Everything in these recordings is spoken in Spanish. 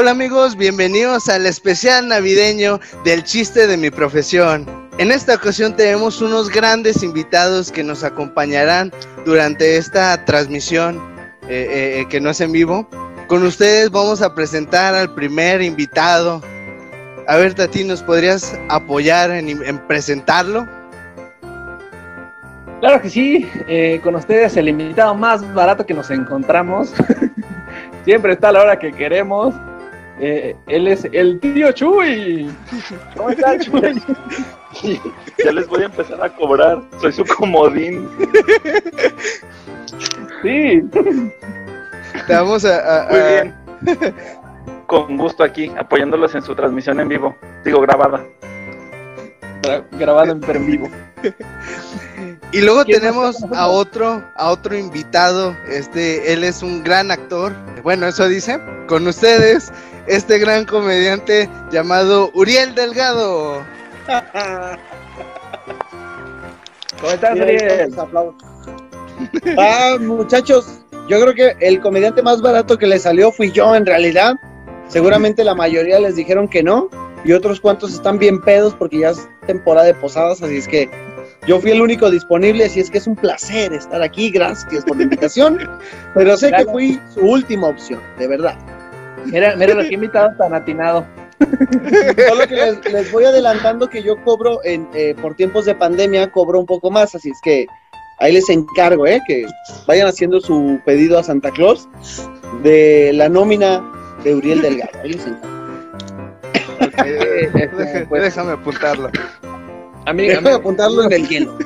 Hola amigos, bienvenidos al especial navideño del chiste de mi profesión. En esta ocasión tenemos unos grandes invitados que nos acompañarán durante esta transmisión eh, eh, eh, que no es en vivo. Con ustedes vamos a presentar al primer invitado. A ver, Tati, ¿nos podrías apoyar en, en presentarlo? Claro que sí, con ustedes el invitado más barato que nos encontramos. Siempre está a la hora que queremos. Eh, él es el tío Chuy. ¿Cómo estás, Chuy? ya les voy a empezar a cobrar. Soy su comodín. Sí. Te vamos a. a- Muy a- bien. Con gusto aquí, apoyándolos en su transmisión en vivo. Digo, grabada. Gra- Grabado en, pero en vivo. Y luego ¿Quién más tenemos a otro, a otro invitado. Este, él es un gran actor. Bueno, eso dice. Con ustedes, este gran comediante llamado Uriel Delgado. ¿Cómo estás, aplausos. Ah, muchachos, yo creo que el comediante más barato que le salió fui yo en realidad. Seguramente la mayoría les dijeron que no y otros cuantos están bien pedos porque ya es temporada de posadas, así es que yo fui el único disponible, así es que es un placer estar aquí, gracias por la invitación, pero sé que fui su última opción, de verdad. Mira, mira lo que he invitado tan atinado. Solo que les, les voy adelantando que yo cobro en, eh, por tiempos de pandemia, cobro un poco más, así es que ahí les encargo, ¿eh? Que vayan haciendo su pedido a Santa Claus de la nómina de Uriel Delgado. Ahí les encargo. Eh, Este, pues, déjame apuntarlo. A mí- a Déjame mí- apuntarlo en el hielo.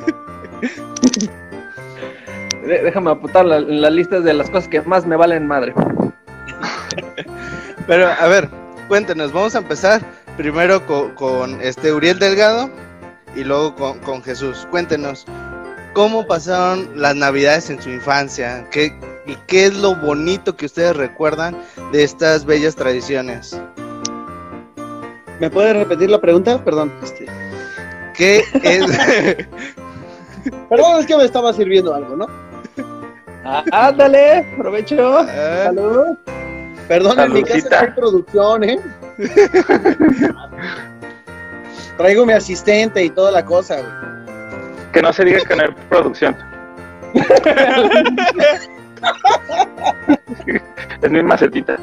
de- déjame apuntar la- en las listas de las cosas que más me valen madre. Pero a ver, cuéntenos, vamos a empezar primero co- con, este Uriel Delgado y luego con, con Jesús. Cuéntenos, ¿cómo pasaron las navidades en su infancia? ¿Qué, ¿Y qué es lo bonito que ustedes recuerdan de estas bellas tradiciones? ¿Me puede repetir la pregunta? Perdón. Este, ¿Qué es? perdón, es que me estaba sirviendo algo, ¿no? Ah, ándale, provecho. Ah, Salud. Perdón, en mi casa hay producción, ¿eh? Traigo mi asistente y toda la cosa, güey. Que no se diga que no hay producción. es mi macetita.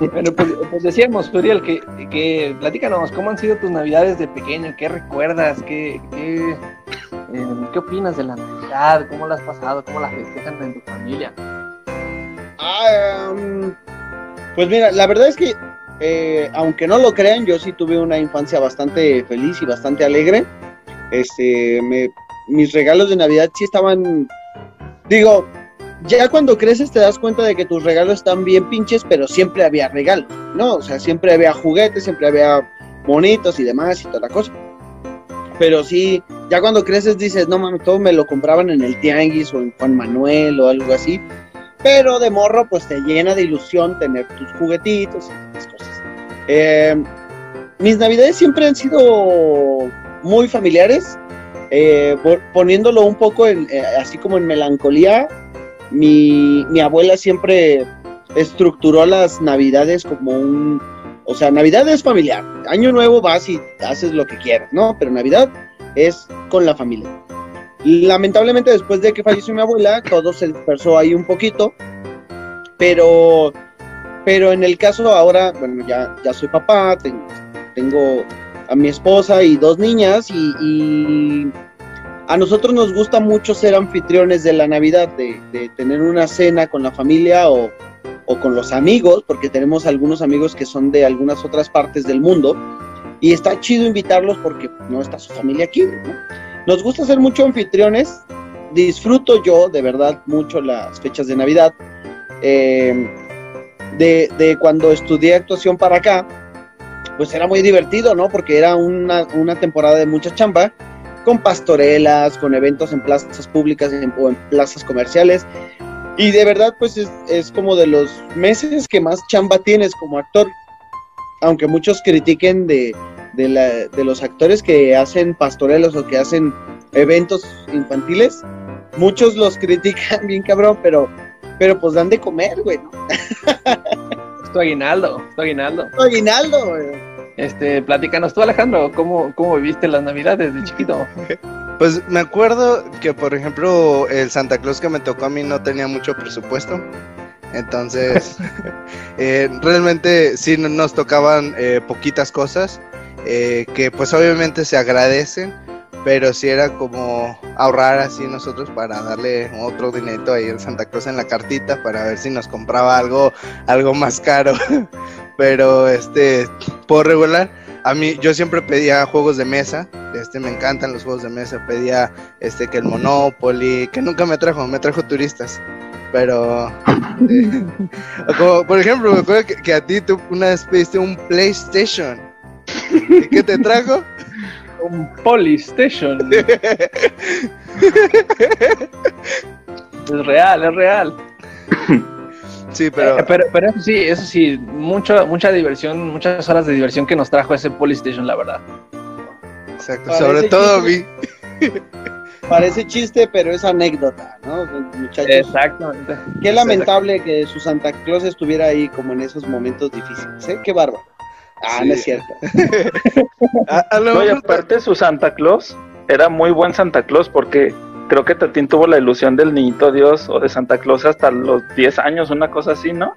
Bueno, pues, pues decíamos, Uriel, que, que platícanos, ¿cómo han sido tus navidades de pequeño? ¿Qué recuerdas? ¿Qué, qué, eh, ¿qué opinas de la Navidad? ¿Cómo la has pasado? ¿Cómo la festejan en tu familia? Ah, em, pues mira, la verdad es que, eh, aunque no lo crean, yo sí tuve una infancia bastante feliz y bastante alegre. Este, me- mis regalos de Navidad sí estaban, digo, ya cuando creces te das cuenta de que tus regalos están bien pinches, pero siempre había regalos, ¿no? O sea, siempre había juguetes, siempre había monitos y demás y toda la cosa. Pero sí, ya cuando creces dices, no mames, todo me lo compraban en el Tianguis o en Juan Manuel o algo así. Pero de morro, pues te llena de ilusión tener tus juguetitos y cosas. Eh, mis navidades siempre han sido muy familiares, eh, poniéndolo un poco eh, así como en melancolía. Mi, mi abuela siempre estructuró las navidades como un, o sea, Navidad es familiar. Año nuevo vas y haces lo que quieras, ¿no? Pero Navidad es con la familia. Lamentablemente después de que falleció mi abuela, todo se dispersó ahí un poquito, pero, pero en el caso ahora, bueno, ya, ya soy papá, tengo, a mi esposa y dos niñas y a nosotros nos gusta mucho ser anfitriones de la Navidad, de, tener una cena con la familia o, con los amigos, porque tenemos algunos amigos que son de algunas otras partes del mundo y está chido invitarlos porque no está su familia aquí, ¿no? Nos gusta ser mucho anfitriones. Disfruto yo de verdad mucho las fechas de Navidad. Eh, de, de cuando estudié actuación para acá, pues era muy divertido, ¿no? Porque era una, una temporada de mucha chamba, con pastorelas, con eventos en plazas públicas en- o en plazas comerciales. Y de verdad, pues es, es como de los meses que más chamba tienes como actor. Aunque muchos critiquen de, de, la, de los actores que hacen pastorelos o que hacen eventos infantiles, muchos los critican bien cabrón, pero pero pues dan de comer, güey, ¿no? Es tu aguinaldo, es tu aguinaldo. Tu aguinaldo, güey. Este, platícanos tú, Alejandro, ¿cómo, cómo viviste las navidades de chiquito? Pues me acuerdo que, por ejemplo, el Santa Claus que me tocó a mí no tenía mucho presupuesto. Entonces, eh, realmente sí no- nos tocaban eh, poquitas cosas eh, que pues obviamente se agradecen, pero sí era como ahorrar así nosotros para darle otro dinerito ahí al Santa Claus en la cartita para ver si nos compraba algo, algo más caro. pero este, por regular, a mí yo siempre pedía juegos de mesa, este me encantan los juegos de mesa, pedía este que el Monopoly, que nunca me trajo, me trajo turistas. Pero eh, como, por ejemplo, me acuerdo que, que a ti tú una vez pediste un PlayStation. ¿Y qué te trajo? Un Polystation. es real, es real. Sí, pero Eh, pero, pero eso sí, eso sí, mucho, mucha diversión, muchas horas de diversión que nos trajo ese Polystation, la verdad. exacto, Parece sobre todo chiste. vi. Parece chiste, pero es anécdota, ¿no? Muchachos, Exactamente. qué lamentable que su Santa Claus estuviera ahí como en esos momentos difíciles, ¿eh? Qué bárbaro. Ah, Sí. no es cierto. A, a lo No, y mejor- aparte su Santa Claus era muy buen Santa Claus porque creo que Tatín tuvo la ilusión del niñito Dios o de Santa Claus hasta los 10 años, una cosa así, ¿no?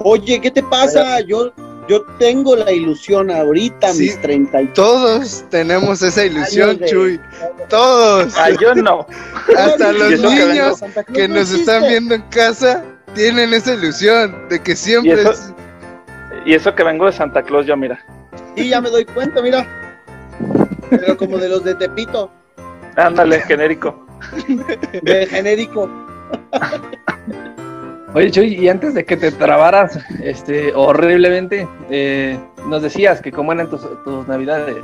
Oye, ¿qué te pasa? Yo, yo tengo la ilusión ahorita, Sí. mis 30 y todos tenemos esa ilusión, de- Chuy. Todos. Ah, yo no. Hasta los que niños que no nos están viendo en casa tienen esa ilusión de que siempre Y eso- es- Y eso que vengo de Santa Claus, yo mira. Sí, ya me doy cuenta, mira. Pero como de los de Tepito, Ándale, genérico. de genérico. Oye, Chuy, y antes de que te trabaras este, horriblemente, eh, nos decías que cómo eran tus, tus navidades.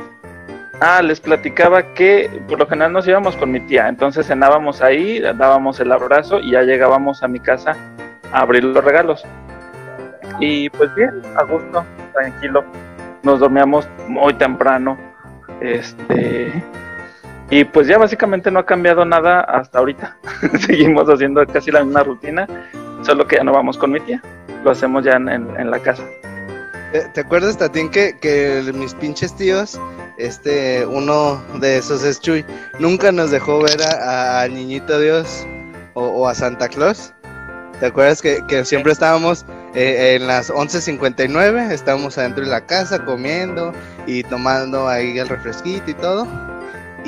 Ah, les platicaba que por lo general nos íbamos con mi tía, entonces cenábamos ahí, dábamos el abrazo y ya llegábamos a mi casa a abrir los regalos. Y pues bien, a gusto, tranquilo. Nos dormíamos muy temprano. Este y pues ya básicamente no ha cambiado nada hasta ahorita. Seguimos haciendo casi la misma rutina, solo que ya no vamos con mi tía. Lo hacemos ya en, en- en la casa. ¿Te, te acuerdas, Tatín, que, que mis pinches tíos, este, uno de esos es Chuy, nunca nos dejó ver a, a Niñito Dios o, o a Santa Claus? ¿Te acuerdas que, que siempre estábamos eh, en las 11.59, estábamos adentro de la casa comiendo y tomando ahí el refresquito y todo?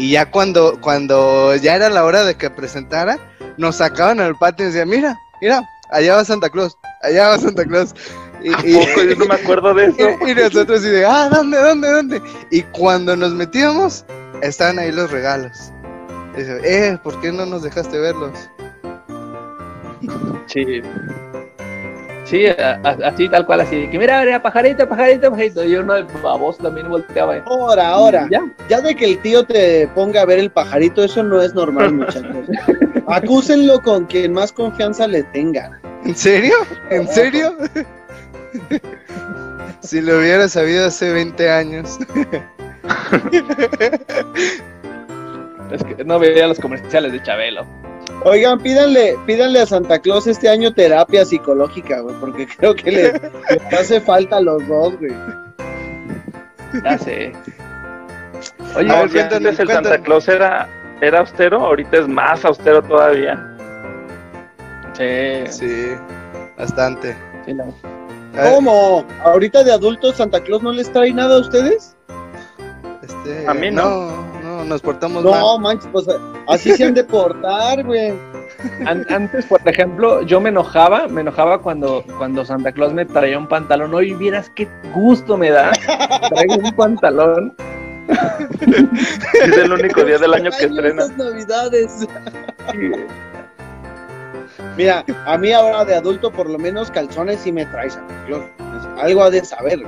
Y ya cuando, cuando ya era la hora de que presentara, nos sacaban al patio y decían, mira, mira, allá va Santa Claus, allá va Santa Claus. Y, ¿A y- poco? Yo no me acuerdo de eso. y, y nosotros así de, ah, ¿dónde, dónde, dónde? Y cuando nos metíamos, estaban ahí los regalos. Y dice, eh, ¿por qué no nos dejaste verlos? Sí. Sí, a- a- así tal cual, así que mira, mira, pajarito, pajarito, pajarito. Y uno de baboso también volteaba. ¿eh? Ahora, ahora. Ya. Ya de que el tío te ponga a ver el pajarito, eso no es normal, muchachos. Acúsenlo con quien más confianza le tenga. ¿En serio? ¿En serio? si lo hubiera sabido hace 20 años. Es que no veía los comerciales de Chabelo. Oigan, pídanle, pídanle a Santa Claus este año terapia psicológica, güey, porque creo que le, le hace falta a los dos, güey. Ya sé. Oye, A ver, antes el cuéntame. Santa Claus era, era austero, ahorita es más austero todavía. sí, sí, bastante. ¿Cómo? ¿Ahorita de adultos Santa Claus no les trae nada a ustedes? este, A mí no. no. No, nos portamos mal. No, manches, pues así se han de portar, güey. An- antes, por ejemplo, yo me enojaba, me enojaba cuando, cuando Santa Claus me traía un pantalón. Hoy vieras qué gusto me da. Traigo un pantalón. Es el único día del año que estrena. navidades. Mira, a mí ahora de adulto por lo menos calzones sí me trae Santa Claus. Algo ha de saber.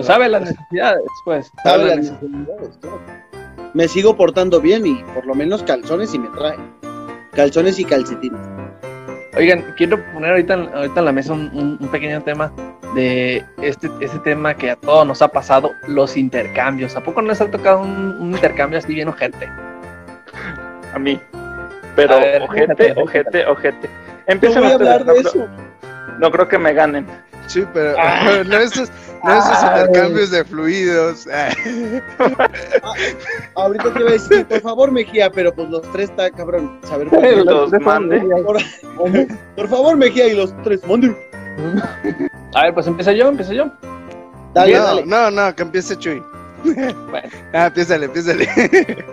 Sabe las necesidades, pues. Sabe Sabe las necesidades. claro. Me sigo portando bien y por lo menos calzones sí me trae. Calzones y calcetines. Oigan, quiero poner ahorita, en- ahorita en la mesa un, pequeño tema de este, este tema que a todos nos ha pasado, los intercambios. ¿A poco no les ha tocado un, un intercambio así bien ojete? A mí. Pero A ver, ojete, fíjate, ojete, ojete. No Empiecen voy a hablar de eso. no creo que me ganen. Sí, pero Ah. no esos, no esos intercambios de fluidos. Ahorita te voy a decir, por favor, Mejía, pero pues los tres está cabrón. Saber por, Los dos mande. por, por favor, Mejía y los tres, mande. A ver, pues empiezo yo, empiezo yo. Dale, no, dale. no, no, que empiece Chuy. Bueno, Ah, empiézale, empiézale.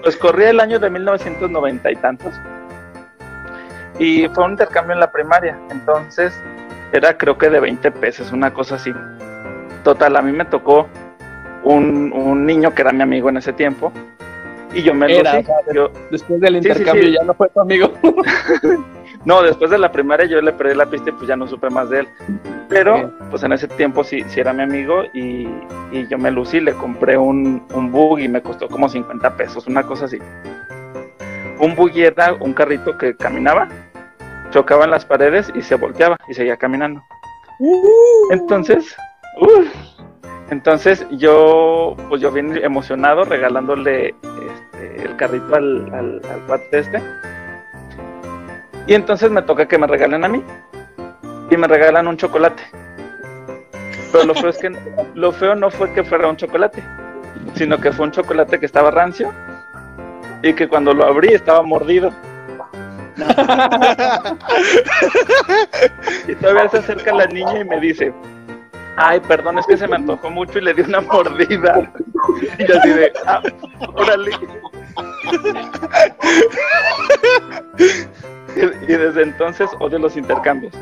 Pues corría el año de 1990 y tantos. Y fue un intercambio en la primaria. Entonces era creo que de 20 pesos, una cosa así. Total, a mí me tocó un, un niño que era mi amigo en ese tiempo. Y yo me lo Era, sí, o sea, yo- después del Sí, sí, intercambio sí. ya no fue tu amigo. No, después de la primaria yo le perdí la pista y pues ya no supe más de él. Pero pues en ese tiempo sí, sí era mi amigo y, y yo me lucí, le compré un, un buggy y me costó como 50 pesos, una cosa así. Un buggy era un carrito que caminaba, chocaba en las paredes y se volteaba y seguía caminando. Entonces, uf, entonces yo, pues yo bien emocionado regalándole este, el carrito al, al, al este. Y entonces me toca que me regalen a mí. Y me regalan un chocolate. Pero lo feo es que lo feo no fue que fuera un chocolate, sino que fue un chocolate que estaba rancio y que cuando lo abrí estaba mordido. Y todavía se acerca la niña y me dice, ay, perdón, es que se me antojó mucho y le di una mordida. Y yo así de, ah, órale. Y, y desde entonces odio los intercambios.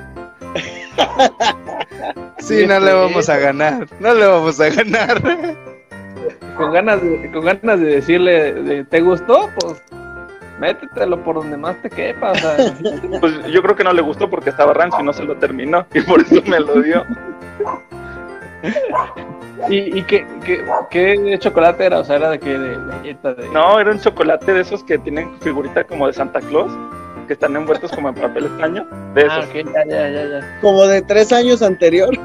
Sí, no le vamos a ganar. No le vamos a ganar. con ganas de, con ganas de decirle, de, ¿te gustó? Pues métetelo por donde más te quepa. O sea, Pues yo creo que no le gustó porque estaba rancio y no se lo terminó. Y por eso me lo dio. ¿Y, y qué, qué, qué chocolate era? O sea, era de que de galleta de. No, era un chocolate de esos que tienen figurita como de Santa Claus, que están envueltos como en papel extraño. De Ah, esos. ok, ya, ya, ya, ya. Como de tres años anterior.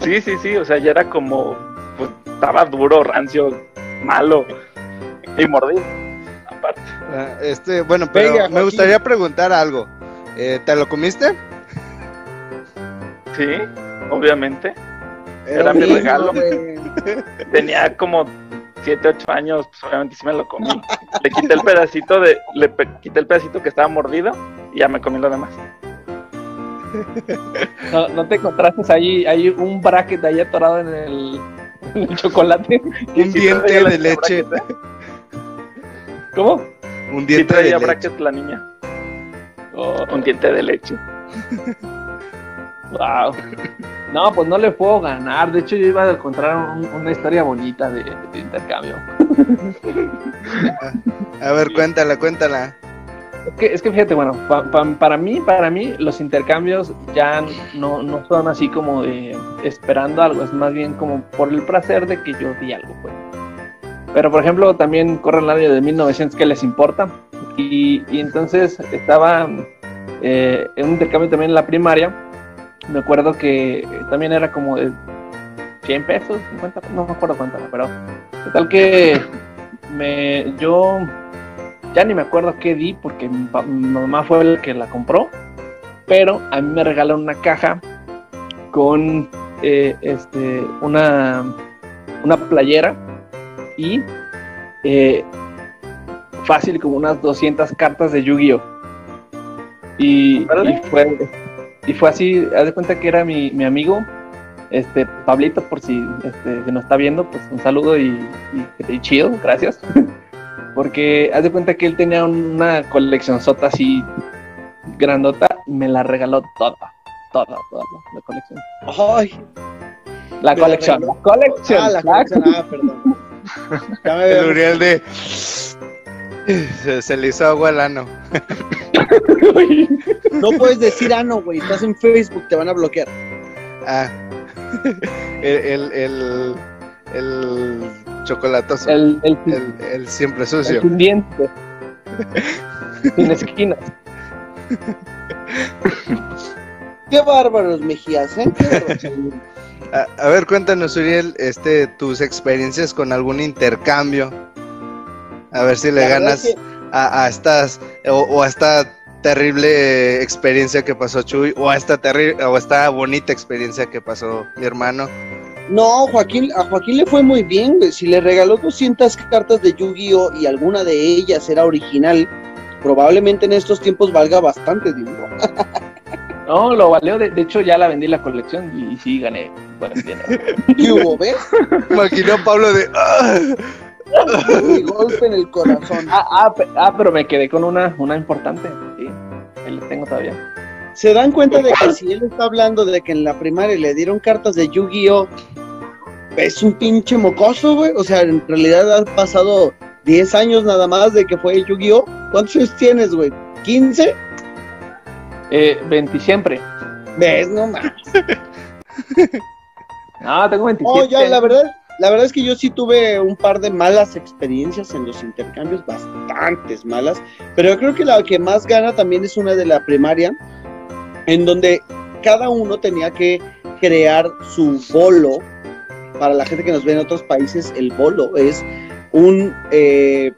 Sí, sí, sí, o sea, ya era como, pues estaba duro, rancio, malo y mordido. Aparte. Ah, Este, bueno, pero Venga, me gustaría preguntar algo. Eh, ¿Te lo comiste? Sí, obviamente. Era mi regalo. Tenía como 7, 8 años, pues obviamente sí me lo comí. Le quité el pedacito de, le pe- quité el pedacito que estaba mordido y ya me comí lo demás. No, no te encontraste ahí, hay un bracket ahí atorado en el, en el chocolate. Un diente de leche. bracket, ¿Cómo? Un Sí diente de traía leche. bracket la niña, Oh, un diente de leche. wow. No, pues no le puedo ganar. De hecho, yo iba a encontrar un- una historia bonita de, de intercambio. A ver, cuéntala, cuéntala. Es que, es que fíjate, bueno, pa- pa- para mí, para mí, los intercambios ya no, no son así como de esperando algo, es más bien como por el placer de que yo di algo, pues. Pero, por ejemplo, también corre el de 1900 que les importa. Y, y entonces estaba eh, en un intercambio también en la primaria. Me acuerdo que también era como de 100 pesos, 50, no me acuerdo cuánto era, pero total que me, yo ya ni me acuerdo qué di porque mi, mamá fue el que la compró, pero a mí me regalaron una caja con eh, este una una playera y eh, fácil como unas 200 cartas de Yu-Gi-Oh y, fue y fue así, haz de cuenta que era mi, mi amigo este Pablito por si este, si nos está viendo pues un saludo y, y, y chido, gracias porque haz de cuenta que él tenía una colección sota así grandota, me la regaló toda, toda, toda la colección. Ay, La Me la colección, la colección. ah, la colección. Ah, perdón. Ya me El Uriel de. Se, se le hizo agua al ano. No puedes decir ano, güey. Estás en Facebook, te van a bloquear. Ah. El, el, el, el chocolatoso. el, el, el, El, el siempre sucio. sin dientes, sin esquinas. Qué bárbaros, Mejías, ¿eh? Qué bárbaros. A, a ver, cuéntanos, Uriel, este, tus experiencias con algún intercambio. A ver si le La ganas que- a, a estas, o, o a esta terrible experiencia que pasó Chuy, o a esta terrible, o a esta bonita experiencia que pasó mi hermano. No, Joaquín, a Joaquín le fue muy bien, güey. Si le regaló 200 cartas de Yu-Gi-Oh! y alguna de ellas era original, probablemente en estos tiempos valga bastante dinero. No, lo valió. De, de hecho, ya la vendí la colección y, sí gané. Bueno. ¿Qué hubo, ves? Imaginó a Pablo de. "Ah". Mi golpe en el corazón. Ah, ah, ah, pero me quedé con una, una importante. Sí, ahí la tengo todavía. ¿Se dan cuenta de que si él está hablando de que en la primaria le dieron cartas de Yu-Gi-Oh! Es un pinche mocoso, güey. O sea, en realidad han pasado 10 años nada más de que fue Yu-Gi-Oh! ¿Cuántos años tienes, güey? ¿15? Eh, 20 siempre. ¿Ves? No mames. No, tengo 27. No, ya, la verdad, la verdad es que yo sí tuve un par de malas experiencias en los intercambios, bastantes malas, pero yo creo que la que más gana también es una de la primaria, en donde cada uno tenía que crear su bolo. Para la gente que nos ve en otros países, el bolo es un eh,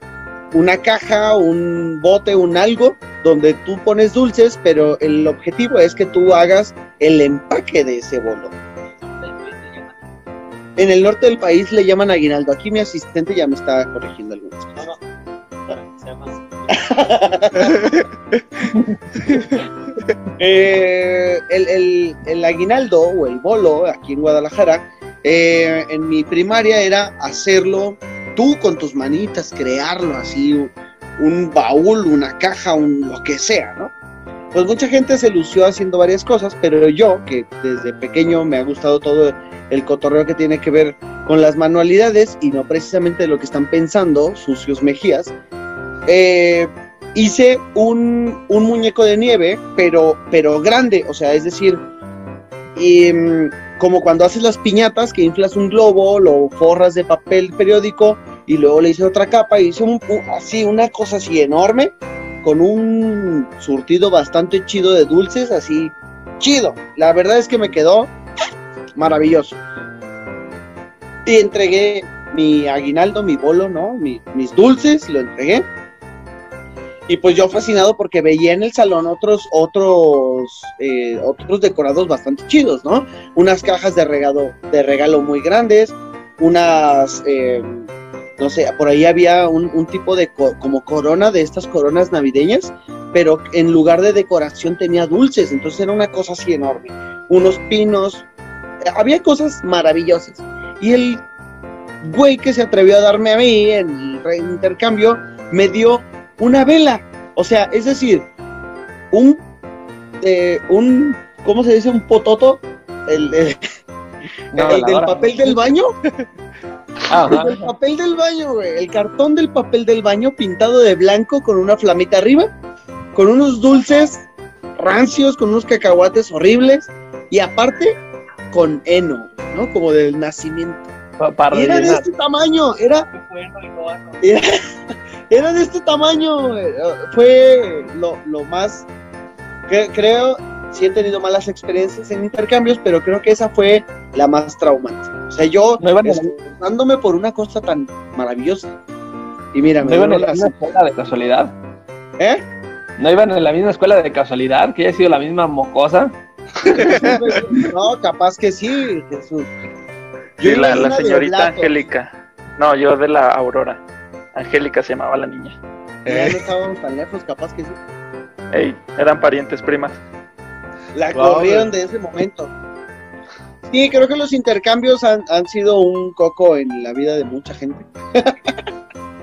una caja, un bote, un algo donde tú pones dulces, pero el objetivo es que tú hagas el empaque de ese bolo. En el norte del país le llaman aguinaldo. Aquí mi asistente ya me está corrigiendo algunas cosas. Eh, el, el- el aguinaldo o el bolo aquí en Guadalajara, eh, en mi primaria era hacerlo tú con tus manitas, crearlo así, un, un baúl, una caja, un lo que sea, ¿no? Pues mucha gente se lució haciendo varias cosas, pero yo, que desde pequeño me ha gustado todo el cotorreo que tiene que ver con las manualidades y no precisamente lo que están pensando, sucios mejías, eh, hice un, un muñeco de nieve, pero, pero grande, o sea, es decir, mm, como cuando haces las piñatas, que inflas un globo, lo forras de papel periódico y luego le hice otra capa y hice un, así, una cosa así enorme, con un surtido bastante chido de dulces, así, chido. La verdad es que me quedó maravilloso. Y entregué mi aguinaldo, mi bolo, ¿no? Mi- mis dulces, lo entregué. Y pues yo fascinado porque veía en el salón otros, otros, eh, otros decorados bastante chidos, ¿no? Unas cajas de regalo, de regalo muy grandes, unas, eh, no sé, por ahí había un, un tipo de co- como corona de estas coronas navideñas, pero en lugar de decoración tenía dulces, entonces era una cosa así enorme. Unos pinos, había cosas maravillosas. Y el güey que se atrevió a darme a mí en el intercambio me dio una vela. O sea, es decir, un, eh, un, ¿cómo se dice? Un pototo, el, el- Una el del veladora. papel del baño, ajá. el papel del baño, güey, el cartón del papel del baño pintado de blanco con una flamita arriba, con unos dulces rancios, con unos cacahuates horribles y aparte con heno, ¿no? Como del nacimiento. Pa- para Y era de este tamaño, era, era, era de este tamaño, fue lo, lo más, cre- creo, sí he tenido malas experiencias en intercambios, pero creo que esa fue la más traumante. O sea, yo esforzándome por una cosa tan maravillosa. Y mira, ¿No me iban en la misma escuela de casualidad? ¿Eh? ¿No iban en la misma escuela de casualidad? ¿Que haya sido la misma mocosa? No, capaz que sí, Jesús. Sí, Yo la, la señorita. Angélica. No, yo de la Aurora. Angélica se llamaba la niña. Ya Eh, no estábamos tan lejos, capaz que sí. Ey, eran parientes primas. La Wow, corrieron de ese momento. Sí, creo que los intercambios han, han sido un coco en la vida de mucha gente.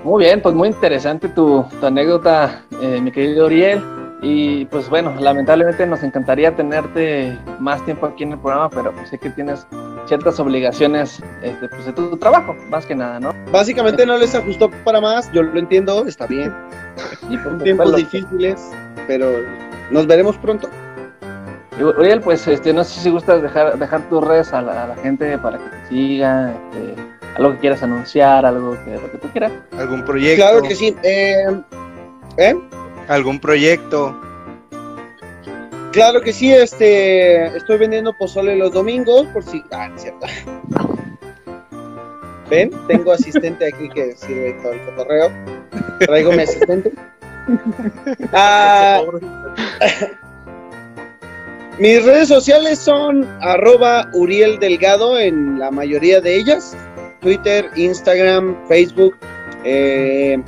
Muy bien, pues muy interesante tu, tu anécdota, eh, mi querido Oriel. Y pues bueno, lamentablemente nos encantaría tenerte más tiempo aquí en el programa, pero pues sé que tienes ciertas obligaciones este, pues, de tu, trabajo, más que nada, ¿no? Básicamente no les ajustó para más, yo lo entiendo, está bien. Y pues, Tiempos pues, difíciles, pero nos veremos pronto. Uriel, pues este, no sé si gustas dejar, dejar tus redes a la, a la gente para que te siga, este, algo que quieras anunciar, algo que, lo que tú quieras. algún proyecto. Claro que sí. Eh, ¿eh? Algún proyecto. Claro que sí, este, estoy vendiendo pozole los domingos, por si... Ah, no es cierto. Ven, tengo asistente aquí que sirve todo el cotorreo. Traigo mi asistente. Ah, mis redes sociales son arroba Uriel Delgado en la mayoría de ellas. Twitter, Instagram, Facebook. Eh,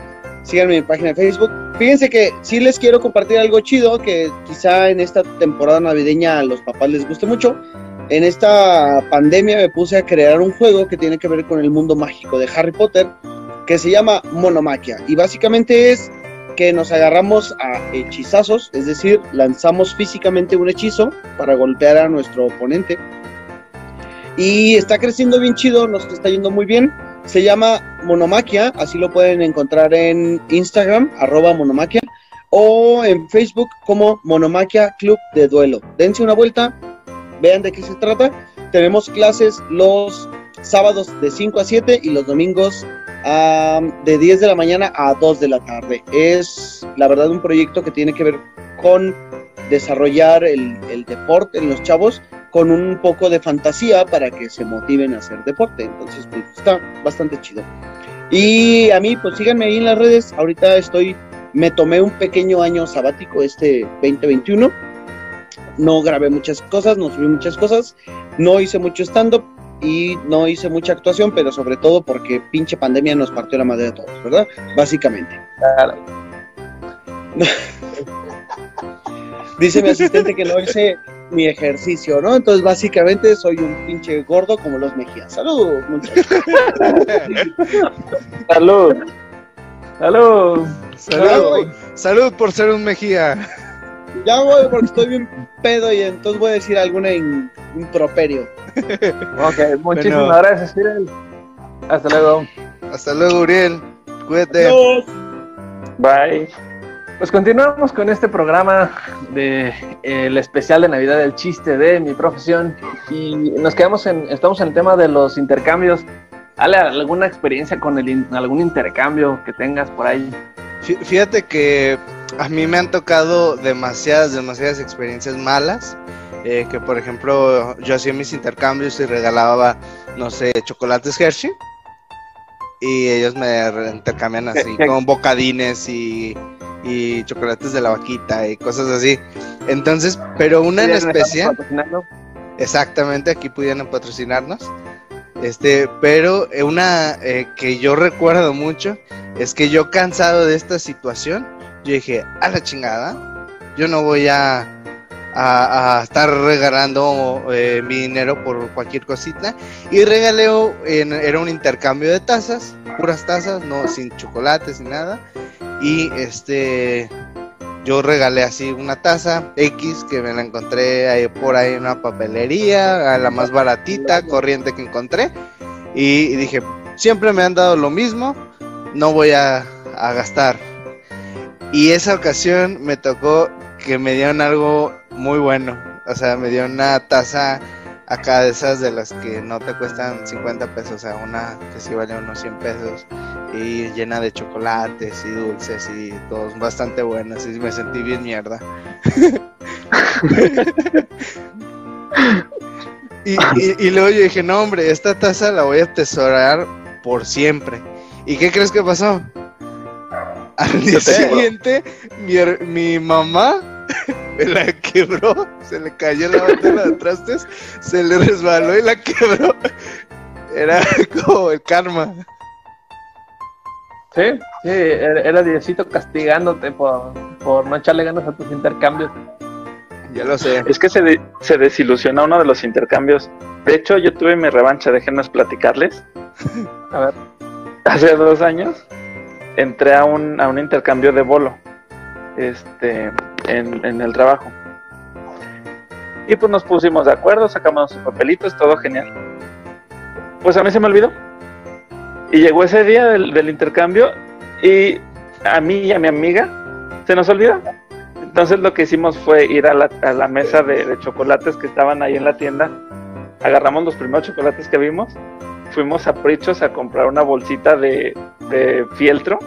síganme en mi página de Facebook. Fíjense que sí les quiero compartir algo chido que quizá en esta temporada navideña a los papás les guste mucho. En esta pandemia me puse a crear un juego que tiene que ver con el mundo mágico de Harry Potter que se llama Monomaquia y básicamente es que nos agarramos a hechizazos, es decir, lanzamos físicamente un hechizo para golpear a nuestro oponente. Y está creciendo bien chido, nos está yendo muy bien. Se llama Monomaquia, así lo pueden encontrar en Instagram, arroba Monomaquia, o en Facebook como Monomaquia Club de Duelo. Dense una vuelta, vean de qué se trata. Tenemos clases los sábados de 5 a 7 y los domingos de 10 de la mañana a 2 de la tarde. Es la verdad un proyecto que tiene que ver con desarrollar el, el, deporte en los chavos con un poco de fantasía para que se motiven a hacer deporte. Entonces, pues está bastante chido. Y a mí, pues síganme ahí en las redes. Ahorita estoy, me tomé un pequeño año sabático este 2021. No grabé muchas cosas, no subí muchas cosas, no hice mucho stand-up, y no hice mucha actuación, pero sobre todo porque pinche pandemia nos partió la madre a todos, ¿verdad? Básicamente. Dice mi asistente que no hice mi ejercicio, ¿no? Entonces, básicamente soy un pinche gordo como los Mejías. Saludos, muchachos. Salud. Salud. Salud. Salud por ser un Mejía. Ya voy porque estoy bien pedo y entonces voy a decir alguna improperio. ok, muchísimas gracias, Uriel. Hasta luego. Hasta luego, Uriel. Cuídate. Bye. Pues continuamos con este programa de el especial de Navidad del chiste de mi profesión y nos quedamos en estamos en el tema de los intercambios. ¿Ale alguna experiencia con el, algún intercambio que tengas por ahí? Fíjate que a mí me han tocado demasiadas, demasiadas experiencias malas. Eh, que por ejemplo yo hacía mis intercambios y regalaba, no sé, chocolates Hershey. Y ellos me intercambian así, con bocadines y, y, chocolates de la vaquita y cosas así. Entonces, pero una en especial... Exactamente, aquí pudieran patrocinarnos. Este, pero una eh, que yo recuerdo mucho es que yo cansado de esta situación, yo dije, a la chingada, yo no voy a, a, estar regalando eh, mi dinero por cualquier cosita. Y regalé, era un intercambio de tazas, puras tazas, no sin chocolates ni nada. Y este, yo regalé así una taza X que me la encontré ahí por ahí en una papelería, a la más baratita, corriente que encontré. Y, dije, siempre me han dado lo mismo, no voy a, gastar. Y esa ocasión me tocó que me dieron algo muy bueno. O sea, me dieron una taza acá de esas de las que no te cuestan 50 pesos, o sea, una que sí vale unos 100 pesos y llena de chocolates y dulces y todos bastante buenas y me sentí bien mierda. y, y, luego yo dije, no hombre, esta taza la voy a atesorar por siempre. ¿Y qué crees que pasó? Al día siguiente, mi, mi mamá me la quebró, se le cayó la botella de trastes, se le resbaló y la quebró. Era como el karma. Sí, sí, era Diosito castigándote por, por no echarle ganas a tus intercambios. Ya lo sé. Es que se, se desilusionó uno de los intercambios. De hecho, yo tuve mi revancha, déjenme platicarles. A ver. Hace dos años entré a un, a un intercambio de bolo. Este, en, el trabajo. Y pues nos pusimos de acuerdo, sacamos sus papelitos, todo genial. Pues a mí se me olvidó. Y llegó ese día del, intercambio y a mí y a mi amiga se nos olvidó. Entonces lo que hicimos fue ir a la, a la mesa de, chocolates que estaban ahí en la tienda. Agarramos los primeros chocolates que vimos. Fuimos a Prichos a comprar una bolsita de, de fieltro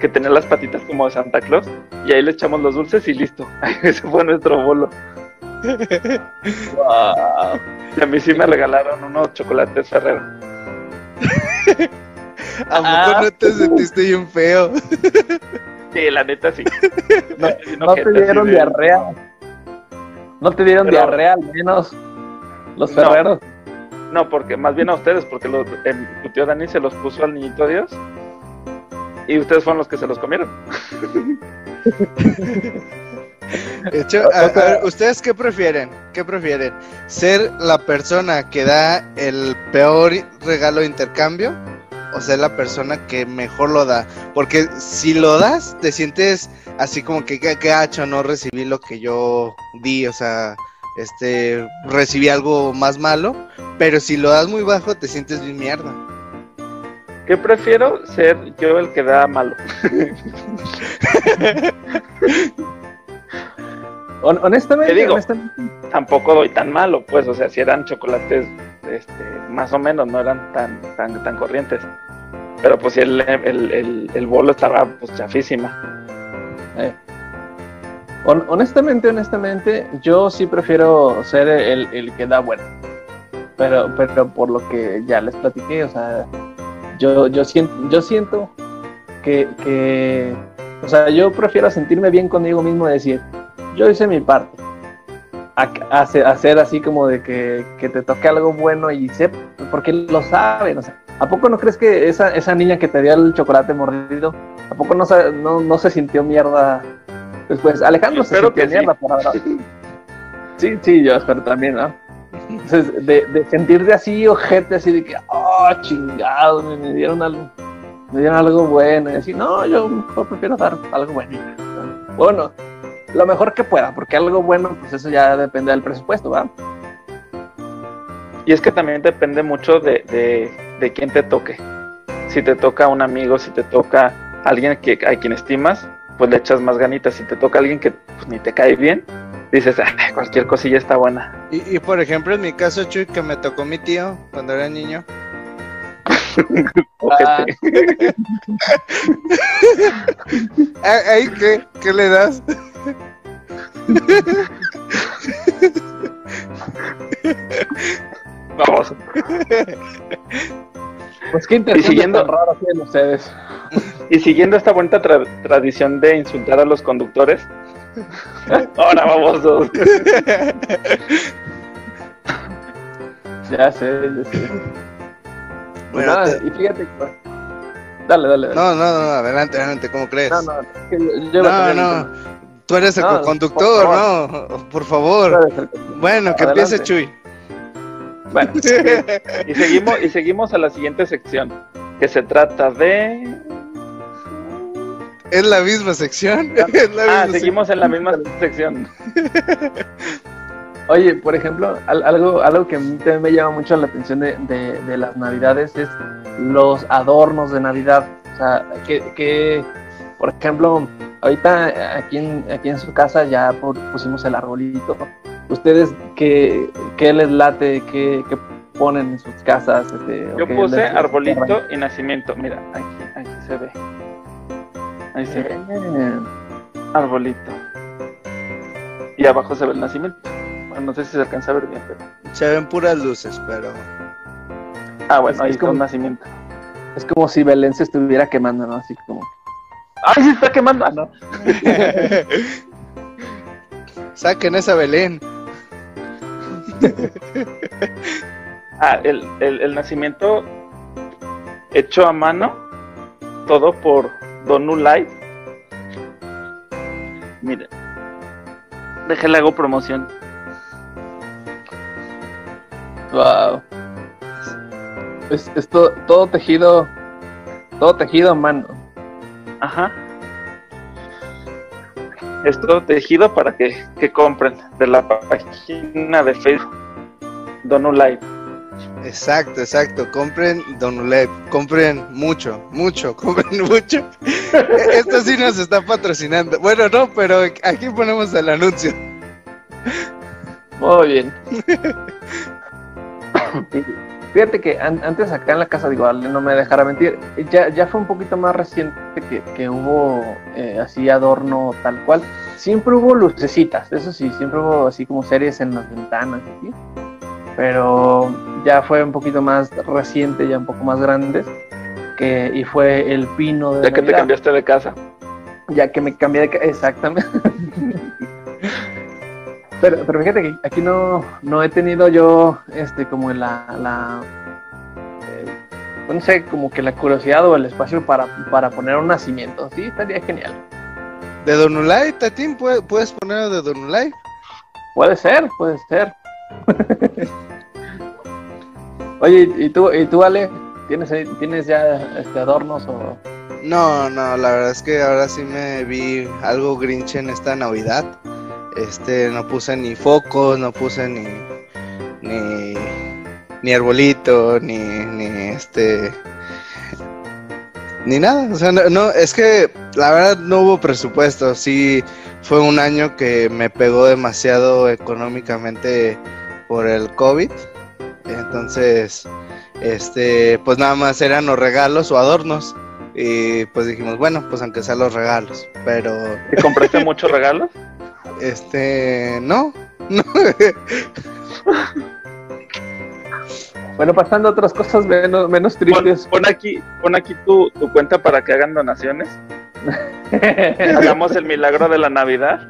que tenía las patitas como de Santa Claus y ahí le echamos los dulces y listo. Ese fue nuestro bolo. Y a mí sí me regalaron unos chocolates Ferrero. ¿A poco ah. no te sentiste bien feo? Sí, la neta sí. No, No, no te dieron diarrea. No te dieron Pero- diarrea al menos los No. ferreros. No, porque más bien a ustedes, porque los, el- tu tío Dani se los puso al niñito Dios y ustedes fueron los que se los comieron. De hecho, a- a ver, ¿ustedes qué prefieren? ¿Qué prefieren? ¿Ser la persona que da el peor regalo de intercambio? ¿O ser la persona que mejor lo da? Porque si lo das, te sientes así como que qué gacho, no recibí lo que yo di, o sea, este, recibí algo más malo. Pero si lo das muy bajo, te sientes bien mierda. ¿Qué prefiero? Ser yo el que da malo. Hon- honestamente, Te digo. honestamente, Tampoco doy tan malo, pues, o sea, si eran chocolates, este, más o menos, no eran tan, tan, tan corrientes. Pero pues el, el, el, el bolo estaba pues chafísima. eh. Hon- honestamente, honestamente, yo sí prefiero ser el, el que da bueno. Pero, pero por lo que ya les platiqué, o sea, yo, yo siento, yo siento que, que, o sea, yo prefiero sentirme bien conmigo mismo y decir, yo hice mi parte. A, a hacer, así como de que, que te toque algo bueno y sé, porque lo saben, o sea, ¿a poco no crees que esa, esa niña que te dio el chocolate mordido, ¿a poco no, no, no se sintió mierda después? Alejandro se sintió que sí. mierda, por ahora. Sí, sí, yo espero también, ¿no? Entonces, de, de sentirte así, ojete, así de que, oh, chingado, me, me dieron algo, me dieron algo bueno, y así, no, yo mejor prefiero dar algo bueno. Bueno, lo mejor que pueda, porque algo bueno, pues eso ya depende del presupuesto, ¿va? Y es que también depende mucho de, de, de quién te toque. Si te toca un amigo, si te toca alguien que, a quien estimas, pues le echas más ganitas. Si te toca alguien que pues, ni te cae bien, dices, "Ay, cualquier cosilla está buena. Y, y, por ejemplo, en mi caso, Chuy, que me tocó mi tío cuando era niño. Ojete. ¿Ay, ay, qué? ¿Qué le das? Vamos. Pues qué interesante siguiendo- tan raro tienen ustedes. Y siguiendo esta bonita tra- tradición de insultar a los conductores, ahora vamos dos. Ya sé, ya sé. Bueno, Nada, te- y fíjate que... Dale, dale, dale. No, no, no, adelante, adelante, ¿cómo crees? no, no, es que yo- yo No, no, tú eres el No, conductor, por no, por favor. Bueno, que Adelante. empiece Chuy. Bueno, Y seguimos, y seguimos a la siguiente sección, que se trata de... Es la misma sección. La Ah, misma seguimos en la misma sección. Oye, por ejemplo, al- algo, algo que a mí también me llama mucho la atención de, de- de las navidades es los adornos de Navidad. O sea, que, que, por ejemplo, ahorita aquí en, aquí en su casa ya pu- pusimos el arbolito. ¿Ustedes qué, qué les late, qué, qué ponen en sus casas? Este, Yo puse les- arbolito y nacimiento. Mira, aquí, aquí se ve. Ahí se ve. Eh, Arbolito. Y abajo se ve el nacimiento. Bueno, no sé si se alcanza a ver bien, pero. Se ven puras luces, pero. Ah, bueno, ahí Es está como- un nacimiento. Es como si Belén se estuviera quemando, ¿no? Así como... ¡Ay, se está quemando! Ah, no. Saquen esa Belén. Ah, el, el, el nacimiento hecho a mano, todo por Donu Light. Mira, déjale hago promoción. Wow. Es, es to- todo tejido, todo tejido a mano. Ajá. Esto tejido para que, que compren de la página de Facebook Donu Light. Exacto, exacto. Compren Donulep. Compren mucho, mucho, compren mucho. Esto sí nos está patrocinando. Bueno, no, pero aquí ponemos el anuncio. Muy bien. Fíjate que an- antes acá en la casa, digo, no me dejará mentir, ya, ya fue un poquito más reciente que, que hubo eh, así adorno tal cual. Siempre hubo lucecitas, eso sí, siempre hubo así como series en las ventanas, ¿sí? pero ya fue un poquito más reciente, ya un poco más grandes, que, y fue el pino de Ya que te cambiaste de casa. Ya que me cambié de... ca- Exactamente. pero, pero fíjate que aquí no, no he tenido yo, este, como la... la eh, no sé, como que la curiosidad o el espacio para, para poner un nacimiento. Sí, estaría genial. De Donulay, Tatín, ¿puedes, poner de Donulay? Puede ser, puede ser. Oye, ¿y tú, y tú Ale? ¿Tienes, ¿Tienes ya este, adornos o...? No, no, la verdad es que ahora sí me vi algo grinch en esta Navidad. Este, no puse ni focos, no puse ni ni ni arbolito, ni ni este ni nada, o sea, no, no, es que la verdad no hubo presupuesto, sí fue un año que me pegó demasiado económicamente por el COVID. Entonces, este, pues nada más eran los regalos o adornos. Y pues dijimos, bueno, pues aunque sean los regalos, pero ¿Te compraste muchos regalos? este, no, no. Bueno, pasando a otras cosas menos, menos Pon, tristes. pon aquí, pon aquí tu, tu cuenta para que hagan donaciones. Hagamos el milagro de la Navidad.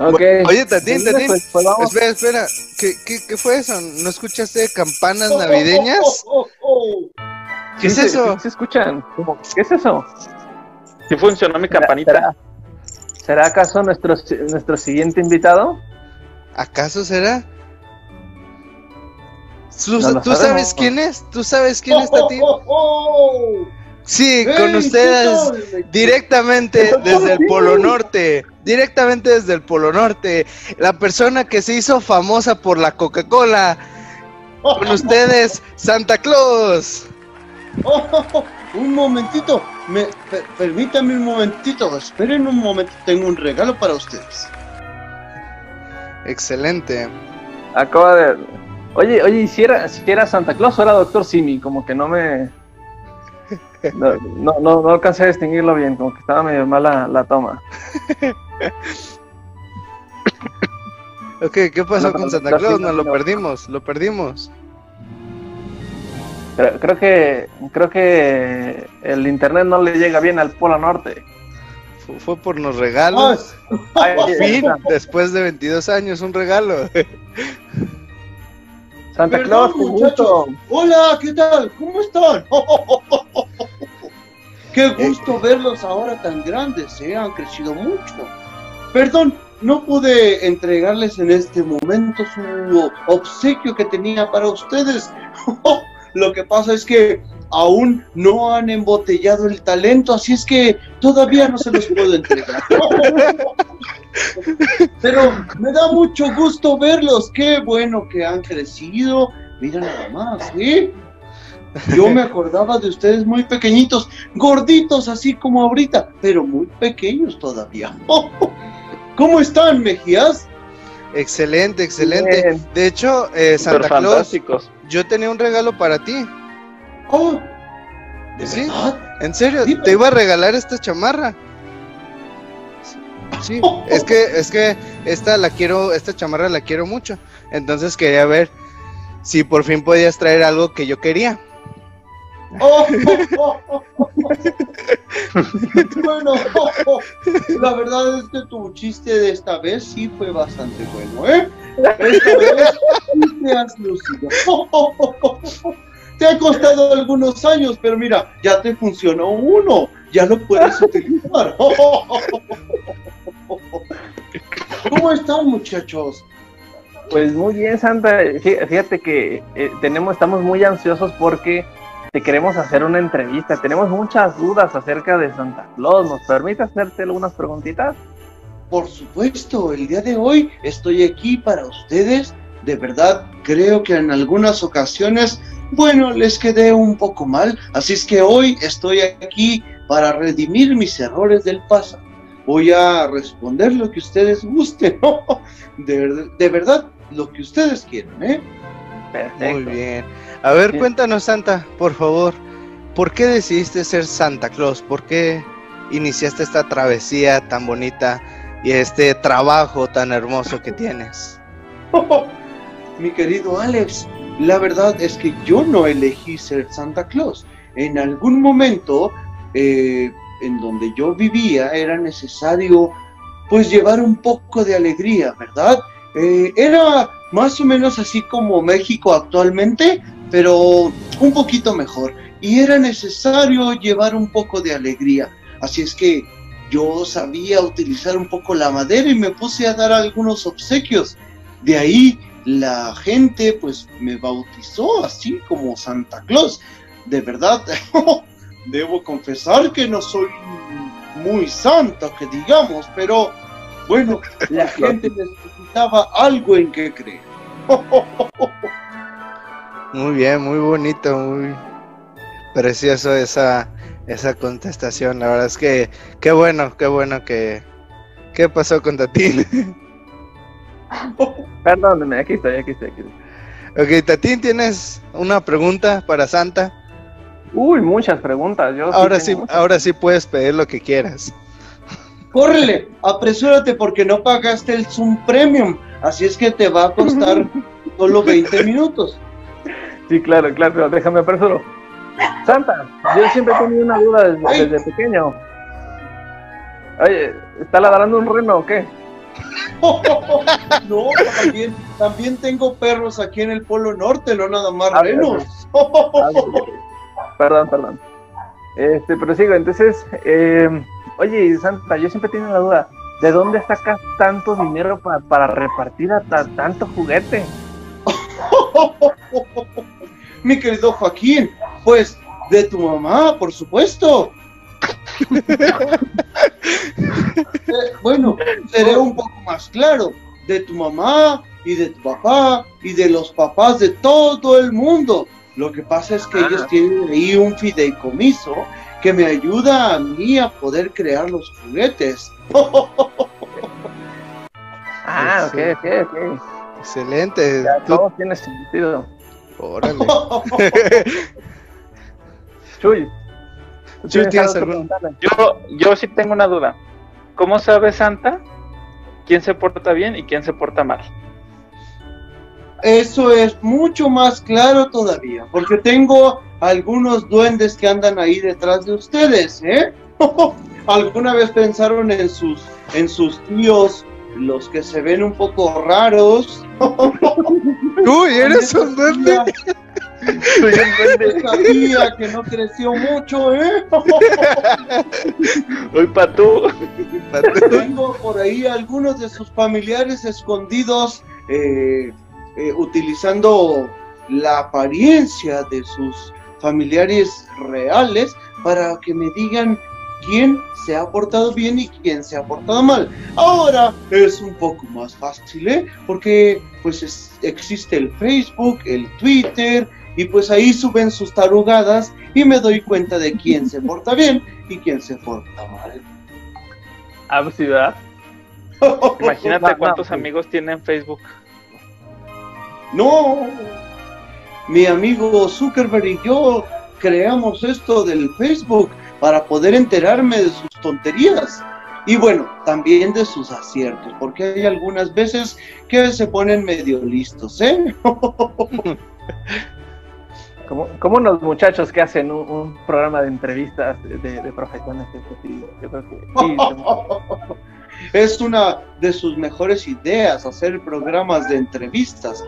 ok. Oye, Tatín, Tatín, Pues, pues vamos. espera, espera, ¿Qué, qué, qué fue eso? ¿No escuchaste campanas navideñas? Oh, oh, oh, ¿Qué es Sí se- eso? sí se escuchan? ¿Qué es eso? Si funcionó mi ¿Será- campanita. ¿Será, acaso nuestro, nuestro siguiente invitado? ¿Acaso será? ¿Tú, No lo tú sabes quién es? ¿Tú sabes oh, quién es Tatín? oh, oh. Sí, Hey, con ¿qué ustedes. Directamente desde el Polo Norte, directamente desde el Polo Norte, la persona que se hizo famosa por la Coca-Cola, con ustedes, Santa Claus. Oh, oh, oh, un momentito, me, per- permítame un momentito, esperen un momento, tengo un regalo para ustedes. Excelente. Acaba de. Oye, oye, ¿y si era, si era Santa Claus o era Doctor Simi? Como que no me. No, no, no, no alcancé a distinguirlo bien, como que estaba medio mala la toma. Ok, ¿qué pasó No, con Santa no, Claus? no, Nos lo no. perdimos, lo perdimos. Creo, creo que creo que el internet no le llega bien al Polo Norte. Fu- Fue por los regalos. Ay, Por fin, Santa- después de 22 años, un regalo. Santa Perdón, Claus, qué gusto. Hola, ¿qué tal? ¿Cómo están? Qué gusto verlos ahora tan grandes, ¿eh? han crecido mucho. Perdón, no pude entregarles en este momento su obsequio que tenía para ustedes. Lo que pasa es que aún no han embotellado el talento, así es que todavía no se los puedo entregar. Pero me da mucho gusto verlos, qué bueno que han crecido. Mira nada más, ¿sí? Yo me acordaba de ustedes muy pequeñitos, gorditos así como ahorita, pero muy pequeños todavía. ¿Cómo están, Mejías? Excelente, excelente. Bien. De hecho, eh, Santa Claus, fantásticos. Yo tenía un regalo para ti. Oh, ¿de Sí. verdad? En serio, Dime. te iba a regalar esta chamarra. Sí, es que, es que esta la quiero, esta chamarra la quiero mucho. Entonces quería ver si por fin podías traer algo que yo quería. Oh, oh, oh, bueno, la verdad es que tu chiste de esta vez sí fue bastante bueno, ¿eh? Esta vez sí te has lucido. Te ha costado algunos años, pero mira, ya te funcionó uno, ya lo puedes utilizar. ¿Cómo están, muchachos? Pues muy bien, Santa. Fí- Fíjate que eh, tenemos, estamos muy ansiosos porque te queremos hacer una entrevista. Tenemos muchas dudas acerca de Santa Claus. ¿Nos permite hacerte algunas preguntitas? Por supuesto, el día de hoy estoy aquí para ustedes. De verdad, creo que en algunas ocasiones, bueno, les quedé un poco mal. Así es que hoy estoy aquí para redimir mis errores del pasado. Voy a responder lo que ustedes gusten. De, ver- de verdad, lo que ustedes quieran, ¿eh? Perfecto. Muy bien. A ver, cuéntanos, Santa, por favor. ¿Por qué decidiste ser Santa Claus? ¿Por qué iniciaste esta travesía tan bonita y este trabajo tan hermoso que tienes? Mi querido Alex, la verdad es que yo no elegí ser Santa Claus. En algún momento, eh, en donde yo vivía era necesario pues llevar un poco de alegría, ¿verdad? Eh, era más o menos así como México actualmente, pero un poquito mejor. Y era necesario llevar un poco de alegría. Así es que yo sabía utilizar un poco la madera y me puse a dar algunos obsequios. De ahí la gente pues me bautizó así como Santa Claus. De verdad, debo confesar que no soy muy santo, que digamos, pero bueno, la gente necesitaba algo en que creer. Muy bien, muy bonito, muy precioso esa, esa contestación. La verdad es que qué bueno, qué bueno que... ¿Qué pasó con Tatín? Perdóneme, aquí estoy, aquí estoy, aquí estoy. Ok, Tatín, ¿tienes una pregunta para Santa? Uy, muchas preguntas. Yo ahora sí, ahora sí puedes pedir lo que quieras. Córrele, apresúrate porque no pagaste el Zoom Premium, así es que te va a costar solo 20 minutos. Sí, claro, claro, pero déjame apresuro. Santa, yo siempre he tenido una duda desde, desde pequeño. Oye, ¿está ladrando un reno o qué? No, también, también tengo perros aquí en el Polo Norte, no nada más A ver, renos. Ah, Perdón, perdón. Este, pero sigo, entonces, eh, oye, Santa, yo siempre he tenido la duda, ¿de dónde sacas tanto dinero pa- para repartir a ta- tanto juguete? Mi querido Joaquín, pues de tu mamá, por supuesto. Eh, bueno, seré un poco más claro, de tu mamá y de tu papá y de los papás de todo el mundo. Lo que pasa es que Ah. ellos tienen ahí un fideicomiso que me ayuda a mí a poder crear los juguetes. Ah, ok, Sí. ok, ok. Excelente. Ya Tú- todo tiene sentido. Órale. Chuy. ¿tú Chuy, ¿tienes algún-? Yo, yo sí tengo una duda. ¿Cómo sabe Santa quién se porta bien y quién se porta mal? Eso es mucho más claro todavía, porque tengo algunos duendes que andan ahí detrás de ustedes, ¿eh? ¿Alguna vez pensaron en sus, en sus tíos, los que se ven un poco raros? Uy, eres un duende. Yo sabía que no creció mucho, ¿eh? Hoy pa' tú. Tengo por ahí algunos de sus familiares escondidos, eh, eh, utilizando la apariencia de sus familiares reales para que me digan quién se ha portado bien y quién se ha portado mal. Ahora es un poco más fácil, ¿eh? Porque pues es- existe el Facebook, el Twitter, y pues ahí suben sus tarugadas y me doy cuenta de quién se porta bien y quién se porta mal. Ah, pues sí, ¿verdad? Imagínate cuántos amigos tiene en Facebook. No, mi amigo Zuckerberg y yo creamos esto del Facebook para poder enterarme de sus tonterías y bueno, también de sus aciertos, porque hay algunas veces que se ponen medio listos, ¿eh? Como, como unos muchachos que hacen un, un programa de entrevistas de, de, de profesiones. sí, yo creo que sí, Es una de sus mejores ideas hacer programas de entrevistas.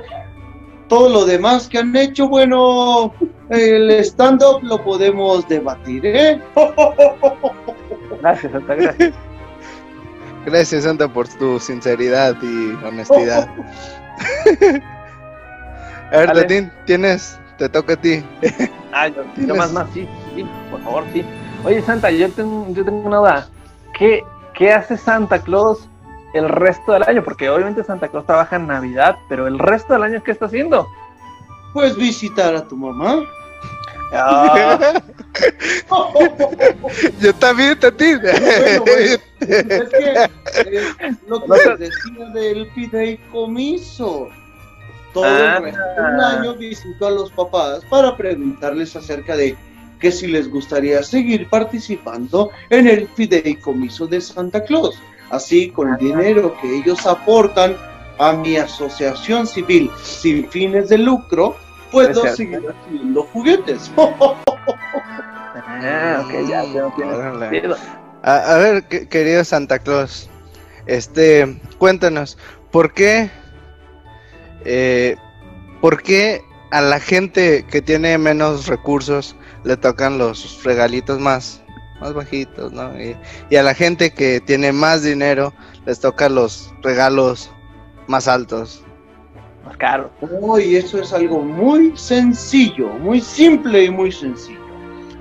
Todo lo demás que han hecho, bueno, el stand-up lo podemos debatir, ¿eh? Gracias, Santa, gracias. Gracias, Santa, por tu sinceridad y honestidad. A ver, Dale. Tatín, tienes, te toca a ti. Ah, yo, yo más, más, sí, sí, por favor, sí. Oye, Santa, yo tengo, yo tengo una duda. ¿Qué, ¿Qué hace Santa Claus el resto del año? Porque obviamente Santa Claus trabaja en Navidad, pero el resto del año, ¿qué está haciendo? Puedes visitar a tu mamá. Ah, Yo también, Tatín. Bueno, bueno, es que lo que les decía del fideicomiso. Todo Ah. el resto del año visito a los papás para preguntarles acerca de que si les gustaría seguir participando en el fideicomiso de Santa Claus. Así, con el dinero que ellos aportan a mi asociación civil sin fines de lucro, puedo seguir haciendo juguetes. Ah, ya, no. A, a ver, que- querido Santa Claus, este, cuéntanos, ¿por qué, eh, por qué a la gente que tiene menos recursos le tocan los regalitos más, más bajitos, ¿no? Y, y a la gente que tiene más dinero les tocan los regalos más altos. Más caro. Oh, y eso es algo muy sencillo, muy simple y muy sencillo.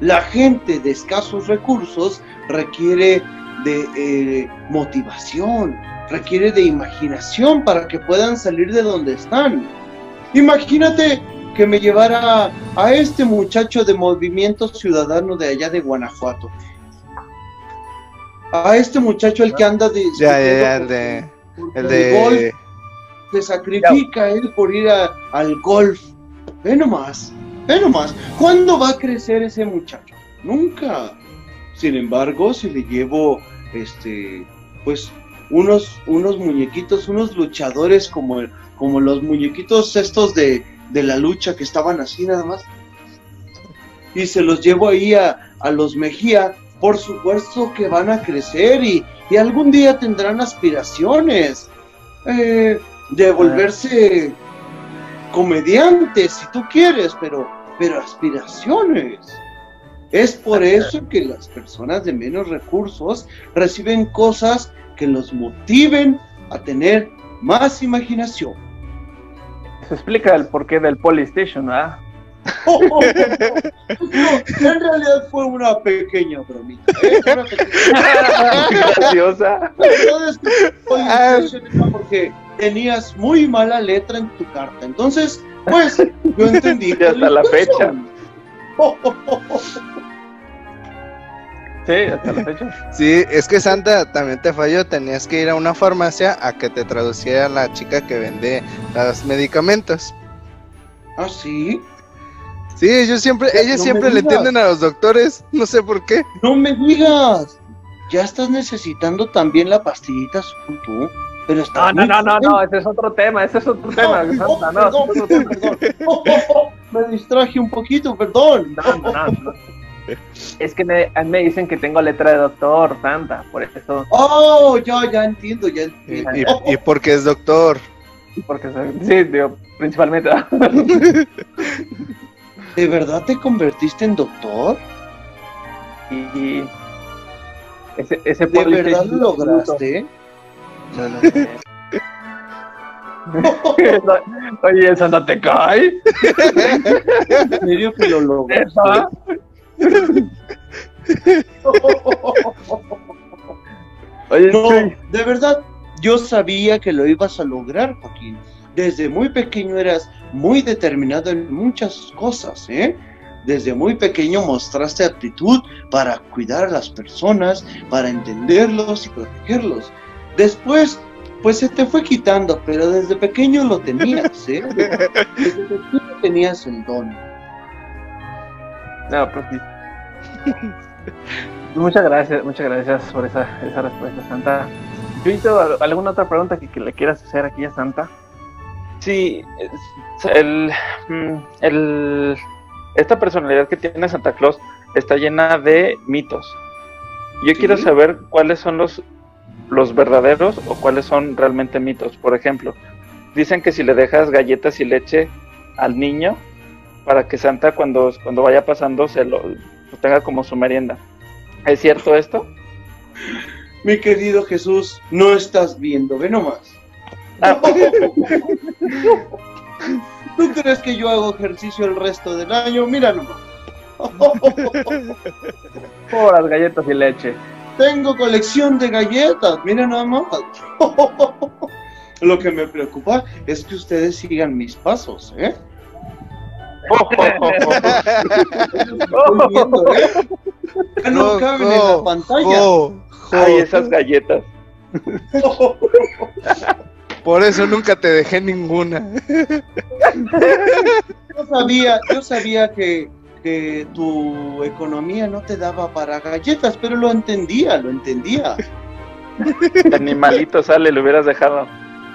La gente de escasos recursos requiere de eh, motivación, requiere de imaginación para que puedan salir de donde están. Imagínate que me llevara a este muchacho de Movimiento Ciudadano de allá de Guanajuato. A este muchacho el que anda de... Ya, ya, ya, el de, el golf, de, se sacrifica él por ir a- al golf. Ve nomás, ve nomás. ¿Cuándo va a crecer ese muchacho? Nunca. Sin embargo, si le llevo, este, pues, unos, unos muñequitos, unos luchadores como, como los muñequitos estos de, de la lucha que estaban así nada más. Y se los llevo ahí a, a los Mejía. Por supuesto que van a crecer y, y algún día tendrán aspiraciones. Eh, de volverse comediantes, si tú quieres, pero, pero aspiraciones. Es por eso que las personas de menos recursos reciben cosas que los motiven a tener más imaginación. Eso explica el porqué del Polystation, ¿verdad? No, en realidad fue una pequeña bromita. ¿eh? Una pequeña- Graciosa. Es que porque tenías muy mala letra en tu carta. Entonces, pues, yo entendí. Y hasta la fecha. Sí, hasta la fecha. Sí, es que Santa también te falló, tenías que ir a una farmacia a que te traduciera la chica que vende los medicamentos. ¿Ah, sí? Sí, ellos siempre, Ya, ellos no siempre le entienden a los doctores, no sé por qué. No me digas. Ya estás necesitando también la pastillita azul tú. Pero está No, no, no, no, no, ese es otro tema, ese es otro tema. Santa, no, perdón, perdón. Oh, oh, oh, me distraje un poquito, perdón. No, no, no. Es que me, a mí me dicen que tengo letra de doctor, Santa, por eso, Oh, ya, ya entiendo, ya Y, entiendo. y- y porque es doctor. porque soy, sí, digo, principalmente. ¿De verdad te convertiste en doctor? Y ese, ese ¿De verdad lo lograste? No, no, no. Oye, ¿eso no te cae? ¿En serio que lo lograste? No, sí. de verdad, yo sabía que lo ibas a lograr, Joaquín. Desde muy pequeño eras muy determinado en muchas cosas, ¿eh? Desde muy pequeño mostraste aptitud para cuidar a las personas, para entenderlos y protegerlos. Después, pues se te fue quitando, pero desde pequeño lo tenías, ¿eh? Desde pequeño tenías el don. No, pues sí. Muchas gracias, muchas gracias por esa, esa respuesta, Santa. Chuito, ¿alguna otra pregunta que, que le quieras hacer aquí a Santa? Sí, el, mm, el- esta personalidad que tiene Santa Claus está llena de mitos. Yo Sí. quiero saber cuáles son los, los verdaderos o cuáles son realmente mitos. Por ejemplo, dicen que si le dejas galletas y leche al niño, para que Santa cuando, cuando vaya pasando se lo, lo tenga como su merienda. ¿Es cierto esto? Mi querido Jesús, no estás viendo, ve nomás. Ah. ¿Tú crees que yo hago ejercicio el resto del año? Mira nomás. Por las galletas y leche. Tengo colección de galletas, mira nada más. Lo que me preocupa es que ustedes sigan mis pasos, ¿eh? Viendo, ¿eh? Ya no caben en la pantalla. Ay, esas galletas. Por eso nunca te dejé ninguna. Yo sabía, yo sabía que, que tu economía no te daba para galletas, pero lo entendía, lo entendía. El animalito sale, lo hubieras dejado.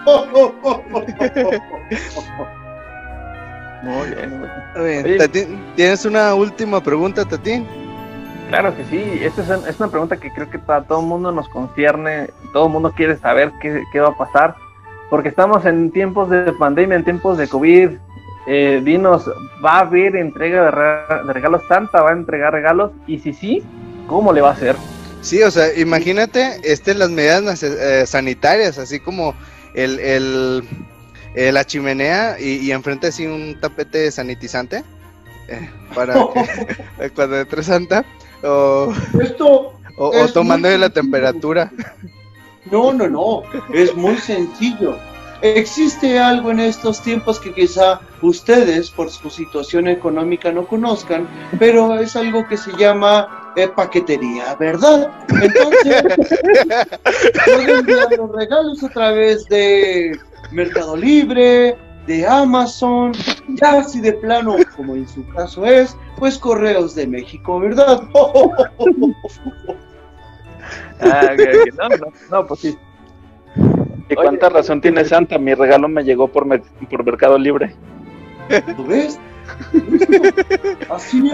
Muy bien, muy. Tatín, ¿Tienes una última pregunta, Tatín? Claro que sí, esta es, es, una pregunta que creo que a todo el mundo nos concierne, todo el mundo quiere saber qué, qué, va a pasar, porque estamos en tiempos de pandemia, en tiempos de COVID. Eh, dinos, ¿va a haber entrega de, de, regalos Santa? ¿Va a entregar regalos? Y si sí, ¿cómo le va a hacer? Sí, o sea, imagínate este, las medidas eh, sanitarias, así como el, el, eh, la chimenea y, y, enfrente así un tapete sanitizante eh, para que, cuando entre Santa o, Esto o, la temperatura. No, no, no, es muy sencillo. Existe algo en estos tiempos que quizá ustedes por su situación económica no conozcan, pero es algo que se llama eh, paquetería, ¿verdad? Entonces, pueden enviar los regalos a través de Mercado Libre, de Amazon, ya si de plano, como en su caso es, pues Correos de México, ¿verdad? ah, okay, okay. No, no, no, pues sí. ¿Y cuánta Oye, razón tiene Santa? Mi regalo me llegó por, me por Mercado Libre. ¿Lo ves? Así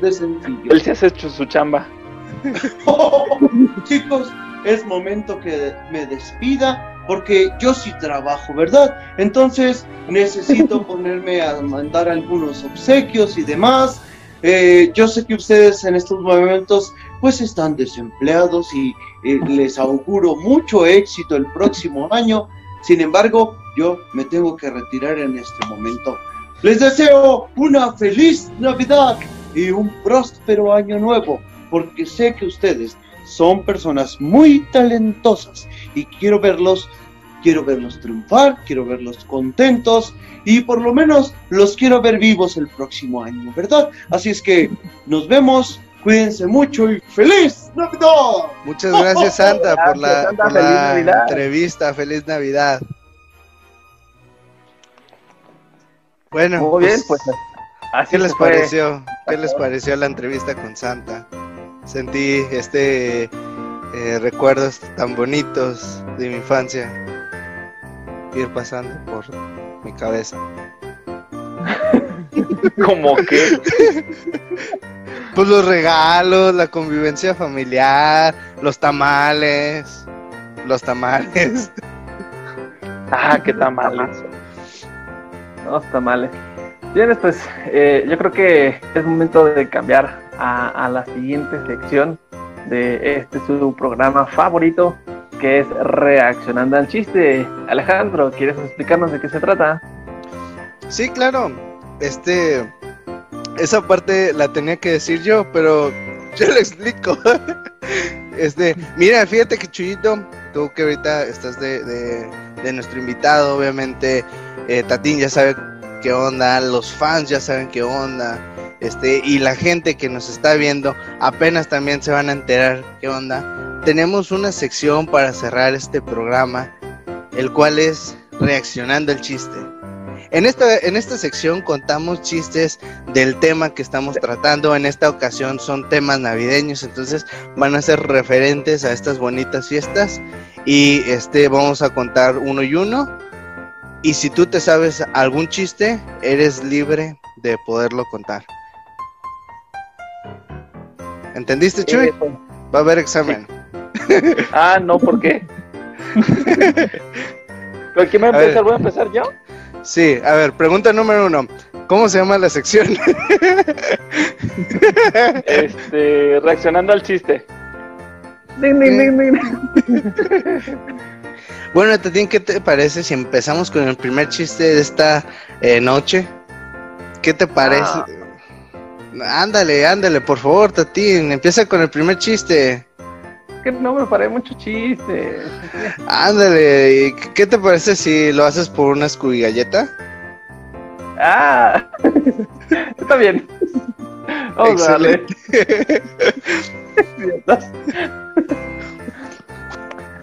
de sencillo. Él se ha hecho su chamba. chicos, es momento que me despida porque yo sí trabajo, ¿verdad? Entonces necesito ponerme a mandar algunos obsequios y demás. Eh, yo sé que ustedes en estos momentos pues están desempleados y eh, les auguro mucho éxito el próximo año. Sin embargo, yo me tengo que retirar en este momento. Les deseo una feliz Navidad y un próspero año nuevo, porque sé que ustedes son personas muy talentosas y quiero verlos, quiero verlos triunfar, quiero verlos contentos y por lo menos los quiero ver vivos el próximo año, ¿verdad? Así es que nos vemos, cuídense mucho y feliz Navidad. Muchas gracias Santa por la, Santa, por la entrevista, feliz Navidad. Bueno, muy bien, pues, así ¿qué les fue. pareció? ¿Qué les pareció la entrevista con Santa? Sentí este eh, recuerdos tan bonitos de mi infancia ir pasando por mi cabeza. ¿Cómo que? Pues los regalos, la convivencia familiar, los tamales, los tamales. Ah, qué tamales. Los tamales. Bien, pues eh, yo creo que es momento de cambiar a, a, la siguiente sección de este su programa favorito, que es Reaccionando al Chiste. Alejandro, ¿quieres explicarnos de qué se trata? Sí, claro. Este, esa parte la tenía que decir yo, pero yo le explico. Este, mira, fíjate que Chuyito, tú que ahorita estás de, de, de nuestro invitado, obviamente, eh, Tatín ya sabe qué onda, los fans ya saben qué onda, este, y la gente que nos está viendo apenas también se van a enterar qué onda. Tenemos una sección para cerrar este programa, el cual es reaccionando al chiste. En esta, en esta sección contamos chistes del tema que estamos tratando. En esta ocasión son temas navideños, entonces van a ser referentes a estas bonitas fiestas. Y este vamos a contar uno y uno. Y si tú te sabes algún chiste, eres libre de poderlo contar. ¿Entendiste, Chuy? Eh, pues, Va a haber examen. Sí. ah, no, ¿por qué? ¿Pero quién va a empezar? A ¿Voy a empezar yo? Sí, a ver, pregunta número uno. ¿Cómo se llama la sección? este, reaccionando al chiste. Ding, ding, ding, ding. bueno, Tatín, ¿qué te parece si empezamos con el primer chiste de esta eh, noche? ¿Qué te parece? Ah. Ándale, ándale, por favor, Tatín, empieza con el primer chiste. Que no me paré mucho chiste. Ándale, ¿qué te parece si lo haces por una galleta? Ah, está bien. Vamos a darle.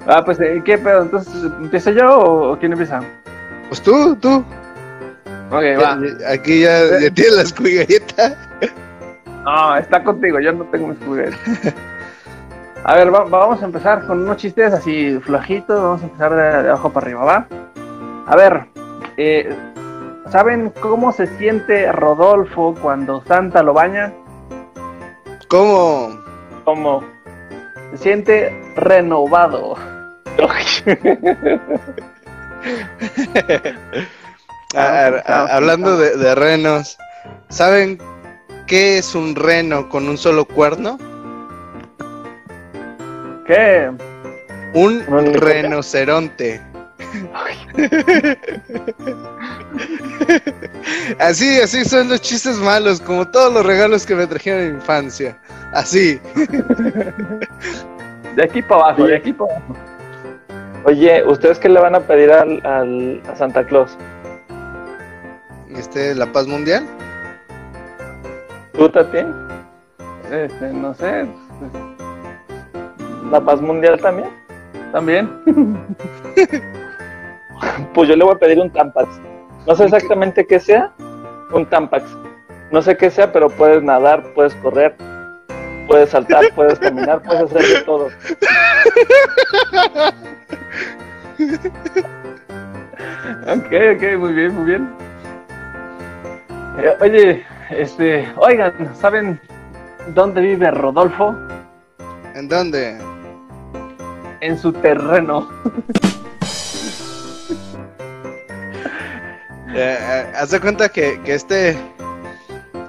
ah, pues, ¿qué pedo? Entonces, ¿empiezo yo o quién empieza? Pues tú, tú. Ok, va. Aquí ya, ya tienes la galleta. No, está contigo, yo no tengo mi Scooby galleta. A ver, va, vamos a empezar con unos chistes así flojitos. Vamos a empezar de, de abajo para arriba, ¿va? A ver, eh, ¿saben cómo se siente Rodolfo cuando Santa lo baña? ¿Cómo? ¿Cómo? Se siente renovado. A- a- a- hablando de, de renos, ¿saben qué es un reno con un solo cuerno? ¿Qué? Un renoceronte. así, así son los chistes malos, como todos los regalos que me trajeron en infancia. Así. De aquí para abajo, de aquí para abajo. Oye, ¿ustedes qué le van a pedir al, al- a Santa Claus? Este, la paz mundial. ¿Tú, Tati? Este, no sé. ¿La paz mundial también? También. Pues yo le voy a pedir un Tampax. No sé exactamente qué sea, un Tampax. No sé qué sea, pero puedes nadar, puedes correr, puedes saltar, puedes caminar, puedes hacer de todo. Ok, ok, muy bien, muy bien. Eh, oye, este, oigan, ¿saben dónde vive Rodolfo? ¿En dónde? En su terreno. Eh, eh, haz de cuenta que, que este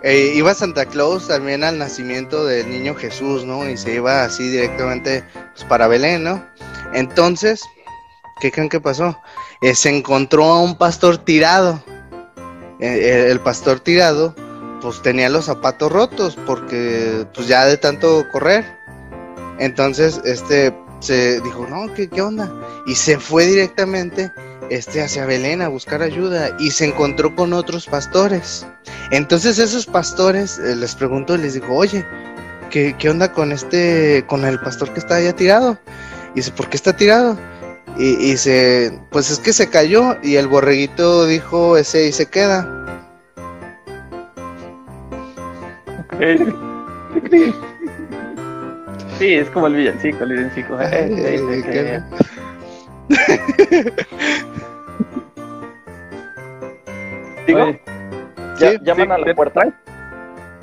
eh, iba Santa Claus también al nacimiento del niño Jesús, ¿no? Y se iba así directamente pues, para Belén, ¿no? Entonces, ¿qué creen que pasó? Eh, se encontró a un pastor tirado. El pastor tirado, pues tenía los zapatos rotos porque, pues ya de tanto correr. Entonces, este se dijo, no, ¿qué, qué onda? Y se fue directamente este hacia Belén a buscar ayuda y se encontró con otros pastores. Entonces esos pastores eh, les preguntó y les dijo, oye, ¿qué, ¿qué onda con este, con el pastor que está allá tirado? Y dice, ¿por qué está tirado? Y, y dice, pues es que se cayó y el borreguito dijo, ese y se queda. Sí, es como el villancico, el villancico. Eh. Digo, Oye, ya- sí, llaman sí, a la puerta.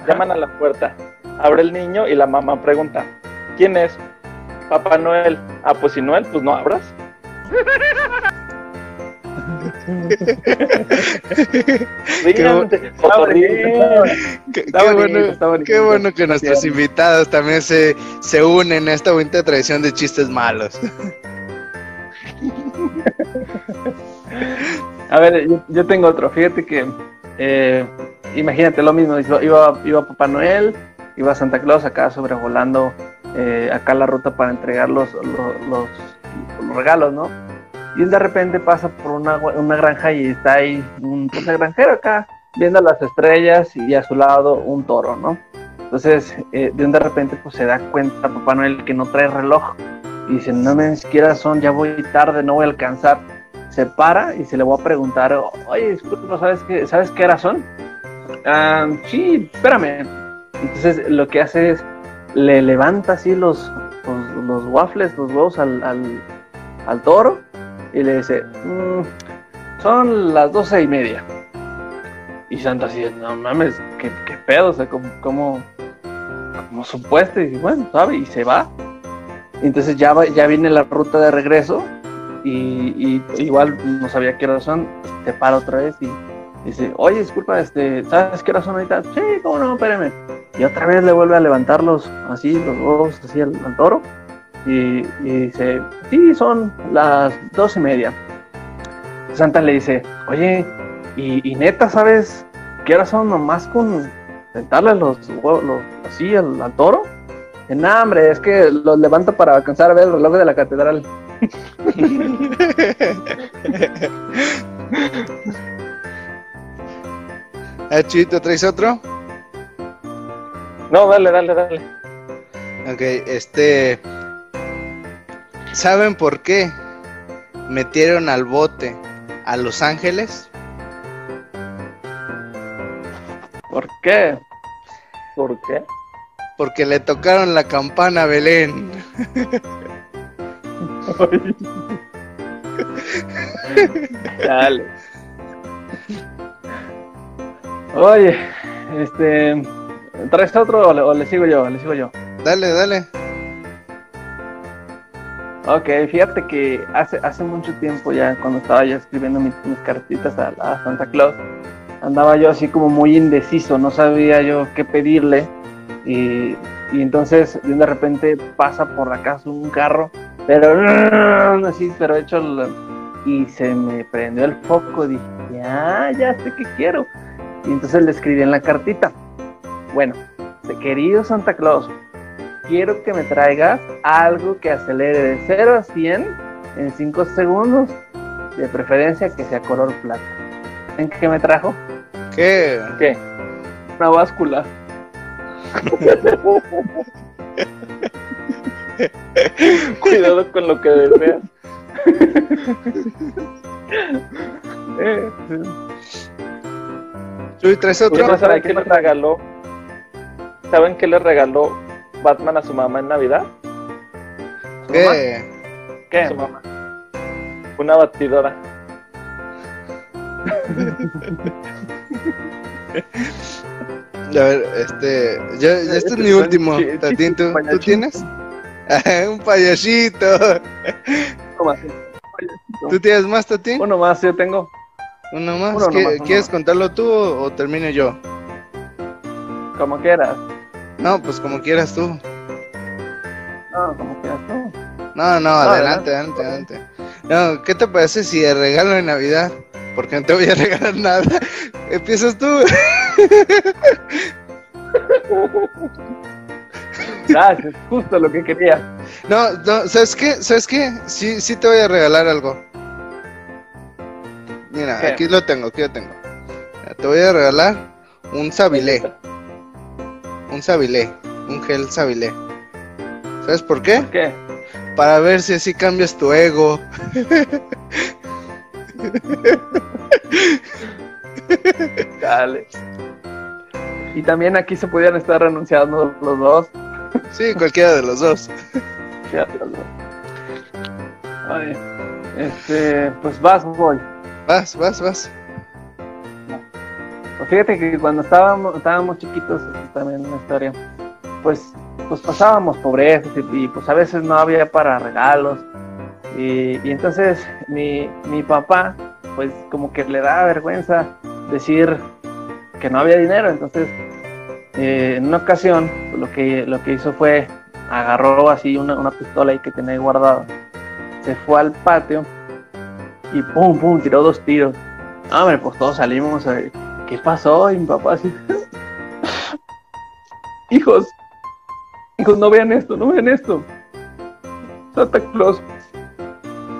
Llaman a la puerta. Abre el niño y la mamá pregunta, ¿quién es? Papá Noel. Ah, pues si Noel, pues no abras. Qué, Está qué bonito, bueno, qué bueno que nuestros invitados también se, se unen a esta bonita tradición de chistes malos. A ver, yo, yo tengo otro. Fíjate que, eh, imagínate lo mismo. Iba, iba, iba Papá Noel, iba Santa Claus acá sobrevolando eh, acá la ruta para entregar los, los, los- los regalos, ¿no? Y de repente pasa por una, una granja y está ahí un pues, granjero acá viendo las estrellas y a su lado un toro, ¿no? Entonces, eh, de un de repente pues se da cuenta Papá Noel que no trae reloj y dice, no me siquiera son, ya voy tarde, no voy a alcanzar se para y se le va a preguntar, oye, disculpa, ¿sabes qué, ¿sabes qué hora son? "Ah, sí, espérame. Entonces lo que hace es, le levanta así los, los, waffles, los huevos al, al toro y le dice, "Mm, son las doce y media. Y Santa así, no mames, ¿qué, qué pedo? O sea, como, supuesto, y bueno, sabe, y se va. Y entonces ya, va- ya viene la ruta de regreso y, igual no sabía qué son, se para otra vez y dice, oye, disculpa, este, ¿sabes qué son ahorita? Sí, cómo no, espérame. Y otra vez le vuelve a levantarlos así, los huevos así al, al toro. Y, y dice, sí, son las dos y media. Santa le dice, oye, y, y neta, ¿sabes qué hora son nomás con sentarle los huevos los- así al, al toro? En hambre, es que los levanto para alcanzar a ver el reloj de la catedral. Ah, Chito, ¿traes otro? No, dale, dale, dale. Ok, este. ¿Saben por qué metieron al bote a Los Ángeles? ¿Por qué? ¿Por qué? Porque le tocaron la campana a Belén. Dale. Oye, este, ¿traes otro o le, o le sigo yo? Le sigo yo. Dale, dale. Ok, fíjate que hace, hace mucho tiempo ya, cuando estaba yo escribiendo mis, mis cartitas a, Santa Claus, andaba yo así como muy indeciso, no sabía yo qué pedirle. Y, y entonces de repente pasa por la casa un carro, pero así, pero hecho y se me prendió el foco, dije, ya, ya sé qué quiero. Y entonces le escribí en la cartita, bueno, querido Santa Claus, quiero que me traigas algo que acelere de 0 a 100 en 5 segundos, de preferencia que sea color plata. ¿En qué me trajo? ¿Qué? ¿Qué? Una báscula. Cuidado con lo que deseas. Chuy, ¿traes ¿Ustedes otro? ¿Saben qué le regaló? ¿Saben qué le regaló Batman a su mamá en Navidad? ¿Qué? ¿Qué? Su mamá. Una batidora. A ver, este. Yo, ya este es mi último. Chi- Tatín, ¿tú, ¿tú tienes? un payasito. Uno más. ¿Tú tienes más, Tatín? Uno más, yo tengo. Uno más. uno ¿Qué- nomás, uno ¿Quieres más. contarlo tú o, o termino yo? Como quieras. No, pues como quieras tú. No, como quieras tú. No, no, adelante. adelante, adelante, adelante. No, ¿qué te parece si de regalo de Navidad? Porque no te voy a regalar nada. Empiezas tú. Gracias, justo lo que quería. No, no, ¿sabes qué? ¿Sabes qué? Sí, sí te voy a regalar algo. Mira, ¿Qué? aquí lo tengo, aquí lo tengo. Mira, Te voy a regalar un sabilé. Un sabilé. Un gel sabilé. ¿Sabes por qué? ¿Qué? Para ver si así cambias tu ego. Dale. Y también aquí se podían estar renunciando los dos. Sí, cualquiera de los dos. Fíjate, los dos. Ay, este, pues vas, voy. Vas, vas, vas. Pues fíjate que cuando estábamos, estábamos chiquitos, también una historia, pues, pues pasábamos pobreza y, y, pues a veces no había para regalos. Y, entonces mi, mi papá, pues como que le da vergüenza decir que no había dinero. Entonces, eh, en una ocasión, lo que, lo que hizo fue agarró así una, una pistola ahí que tenía guardada, se fue al patio y pum, pum, tiró dos tiros. Hombre, pues todos salimos ver qué pasó y mi papá hijos, hijos, no vean esto, no vean esto. Santa Claus,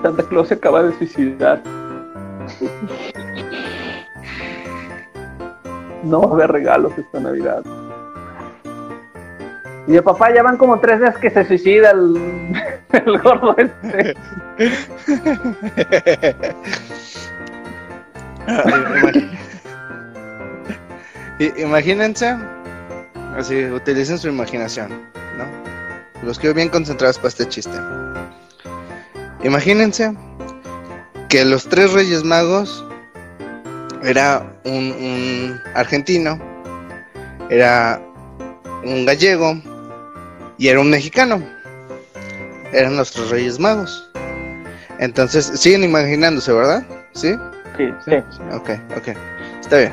Santa Claus se acaba de suicidar. No va a haber regalos esta Navidad. Y de papá ya van como tres días que se suicida el, el gordo este. I- Imagínense, así, utilicen su imaginación, ¿no? Los quiero bien concentrados para este chiste. Imagínense que los tres reyes magos era un, un argentino, era un gallego y era un mexicano. Eran los tres reyes magos. Entonces, siguen imaginándose, ¿verdad? ¿Sí? Sí, sí. Ok, ok. Está bien.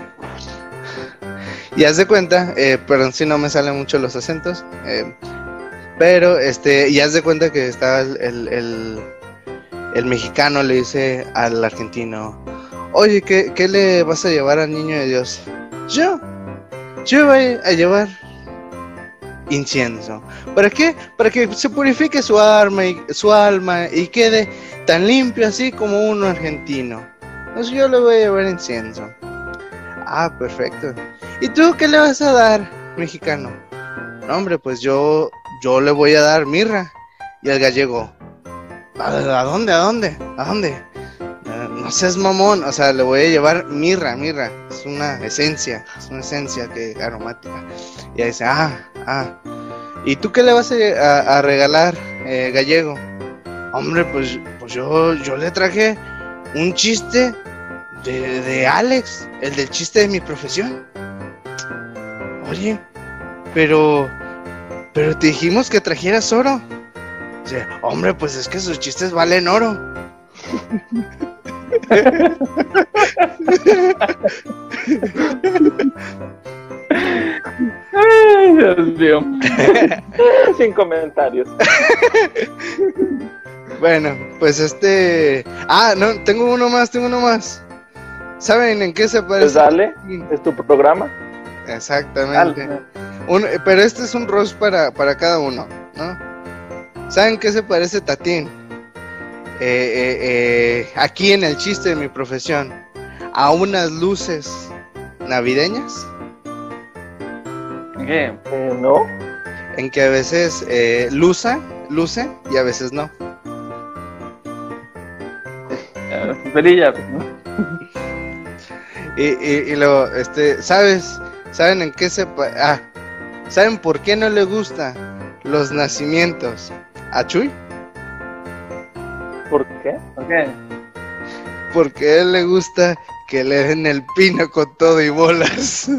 Y haz de cuenta, eh, perdón si no me salen mucho los acentos, eh, pero este, y haz de cuenta que está el, el, el- mexicano le dice al argentino, oye, ¿qué, ¿qué le vas a llevar al niño de Dios? Yo, yo voy a llevar incienso. ¿Para qué? Para que se purifique su alma y, su alma y quede tan limpio así como uno argentino. Entonces yo le voy a llevar incienso. Ah, perfecto. ¿Y tú qué le vas a dar, mexicano? No, hombre, pues yo, yo le voy a dar mirra. Y el gallego, ¿a, dónde? ¿A dónde? ¿A dónde? "Eh, no seas mamón, o sea, le voy a llevar mirra, mirra. Es una esencia, es una esencia que aromática. Y ahí dice, ah, ah. ¿Y tú qué le vas a regalar, eh, gallego? Hombre, pues, pues yo, yo le traje un chiste de, de Alex, el del chiste de mi profesión. Oye, pero pero te dijimos que trajeras oro. Dice, hombre, pues es que sus chistes valen oro. Ay, Dios mío. Sin comentarios. Bueno, pues este. Ah, no, tengo uno más, tengo uno más. ¿Saben en qué se Pues parece? dale, es tu programa. Exactamente. Un- pero este es un roast para, para cada uno, ¿no? ¿Saben qué se parece Tatín? Eh, eh, eh, aquí en el chiste de mi profesión, a unas luces navideñas, ¿Qué? Eh, no, en que a veces eh, luza, luce y a veces no. Perilla, ¿no? Y, y, y luego, este, ¿sabes? ¿Saben en qué se Ah, ¿saben por qué no le gusta los nacimientos a Chuy? ¿por qué? ¿Por qué? Porque a él le gusta que le den el pino con todo y bolas.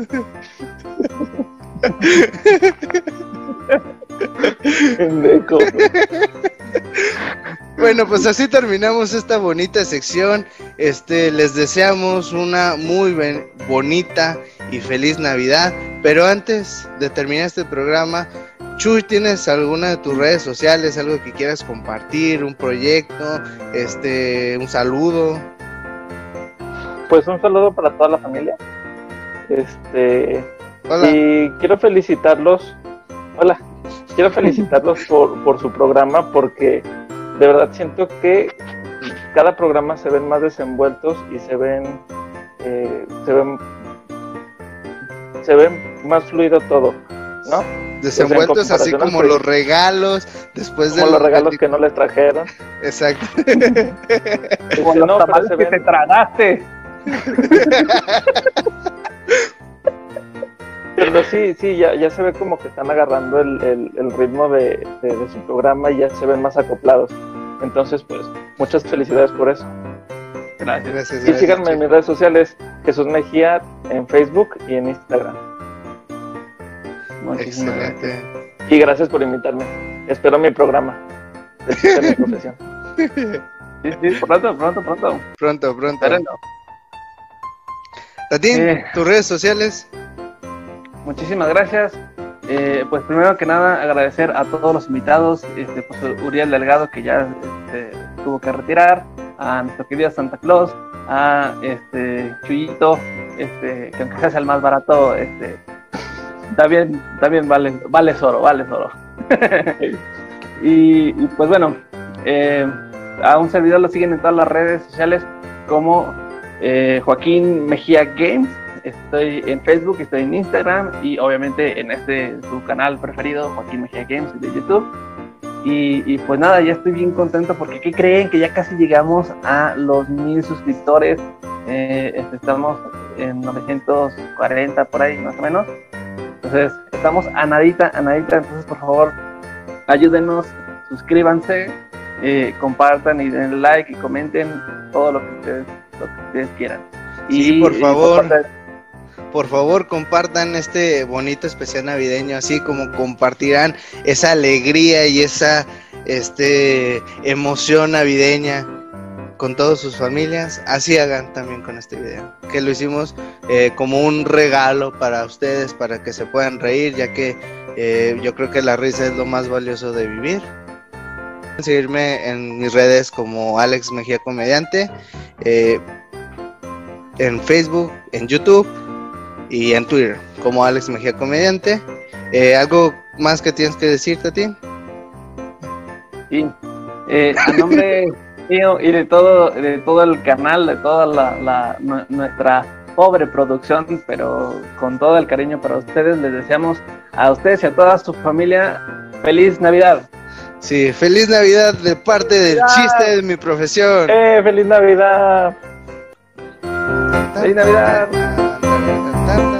Bueno, pues así terminamos esta bonita sección. Este, les deseamos una muy ben- bonita y feliz Navidad. Pero antes de terminar este programa, Chuy, ¿tienes alguna de tus redes sociales, algo que quieras compartir, un proyecto, este, un saludo? Pues un saludo para toda la familia. Este, Hola. y quiero felicitarlos. Hola, quiero felicitarlos por, por su programa porque de verdad siento que cada programa se ven más desenvueltos y se ven, eh, se ven, se ven más fluido todo, ¿no? Desenvueltos así comparación al como los regalos, después de Como los regalos que no les trajeron. Exacto. Como No, los pero tamales se que ven- te tragaste. Pero sí, sí, ya, ya se ve como que están agarrando el, el- el ritmo de, de- de su programa y ya se ven más acoplados. Entonces, pues, muchas felicidades por eso. Gracias. Gracias, Y gracias, síganme en mis redes sociales, Jesús Mejía, en Facebook y en Instagram. Muchísimas gracias. Excelente. Y gracias por invitarme. Espero mi programa. de mi profesión. Sí, sí, pronto, pronto, pronto. Pronto, pronto. Espérenlo. Tatín, Eh. tus redes sociales. Muchísimas gracias. Eh, pues primero que nada agradecer a todos los invitados, este, pues, Uriel Delgado que ya este, tuvo que retirar, a nuestro querido Santa Claus, a este Chuyito, este, que aunque sea el más barato, este, también, también vale, vale oro, vale oro. y, pues bueno, eh, a un servidor lo siguen en todas las redes sociales como eh, Joaquín Mejía Games. Estoy en Facebook, estoy en Instagram y obviamente en este su canal preferido, Joaquín Mejía Games de YouTube. Y, y pues nada, ya estoy bien contento porque ¿qué creen? Que ya casi llegamos a los mil suscriptores. Eh, este, estamos en 940 por ahí más o menos. Entonces, estamos a nadita, a nadita. Entonces, por favor, ayúdenos, suscríbanse, eh, compartan y den like y comenten todo lo que ustedes, lo que ustedes quieran. Sí, por y favor. parte- Por favor, compartan este bonito especial navideño, así como compartirán esa alegría y esa este emoción navideña con todas sus familias. Así hagan también con este video, que lo hicimos eh, como un regalo para ustedes, para que se puedan reír, ya que eh, yo creo que la risa es lo más valioso de vivir. Pueden Seguirme en mis redes como Alex Mejía Comediante, eh, en Facebook, en YouTube y en Twitter como Alex Mejía Comediante. Eh, ¿Algo más que tienes que decir, Tati? Sí. Eh, a nombre mío y de todo, de todo el canal, de toda la, la- nu- nuestra pobre producción, pero con todo el cariño para ustedes, les deseamos a ustedes y a toda su familia feliz Navidad. Sí, feliz Navidad de parte del Navidad. chiste de mi profesión. ¡Eh, feliz Navidad! ¡Feliz Navidad! Tan,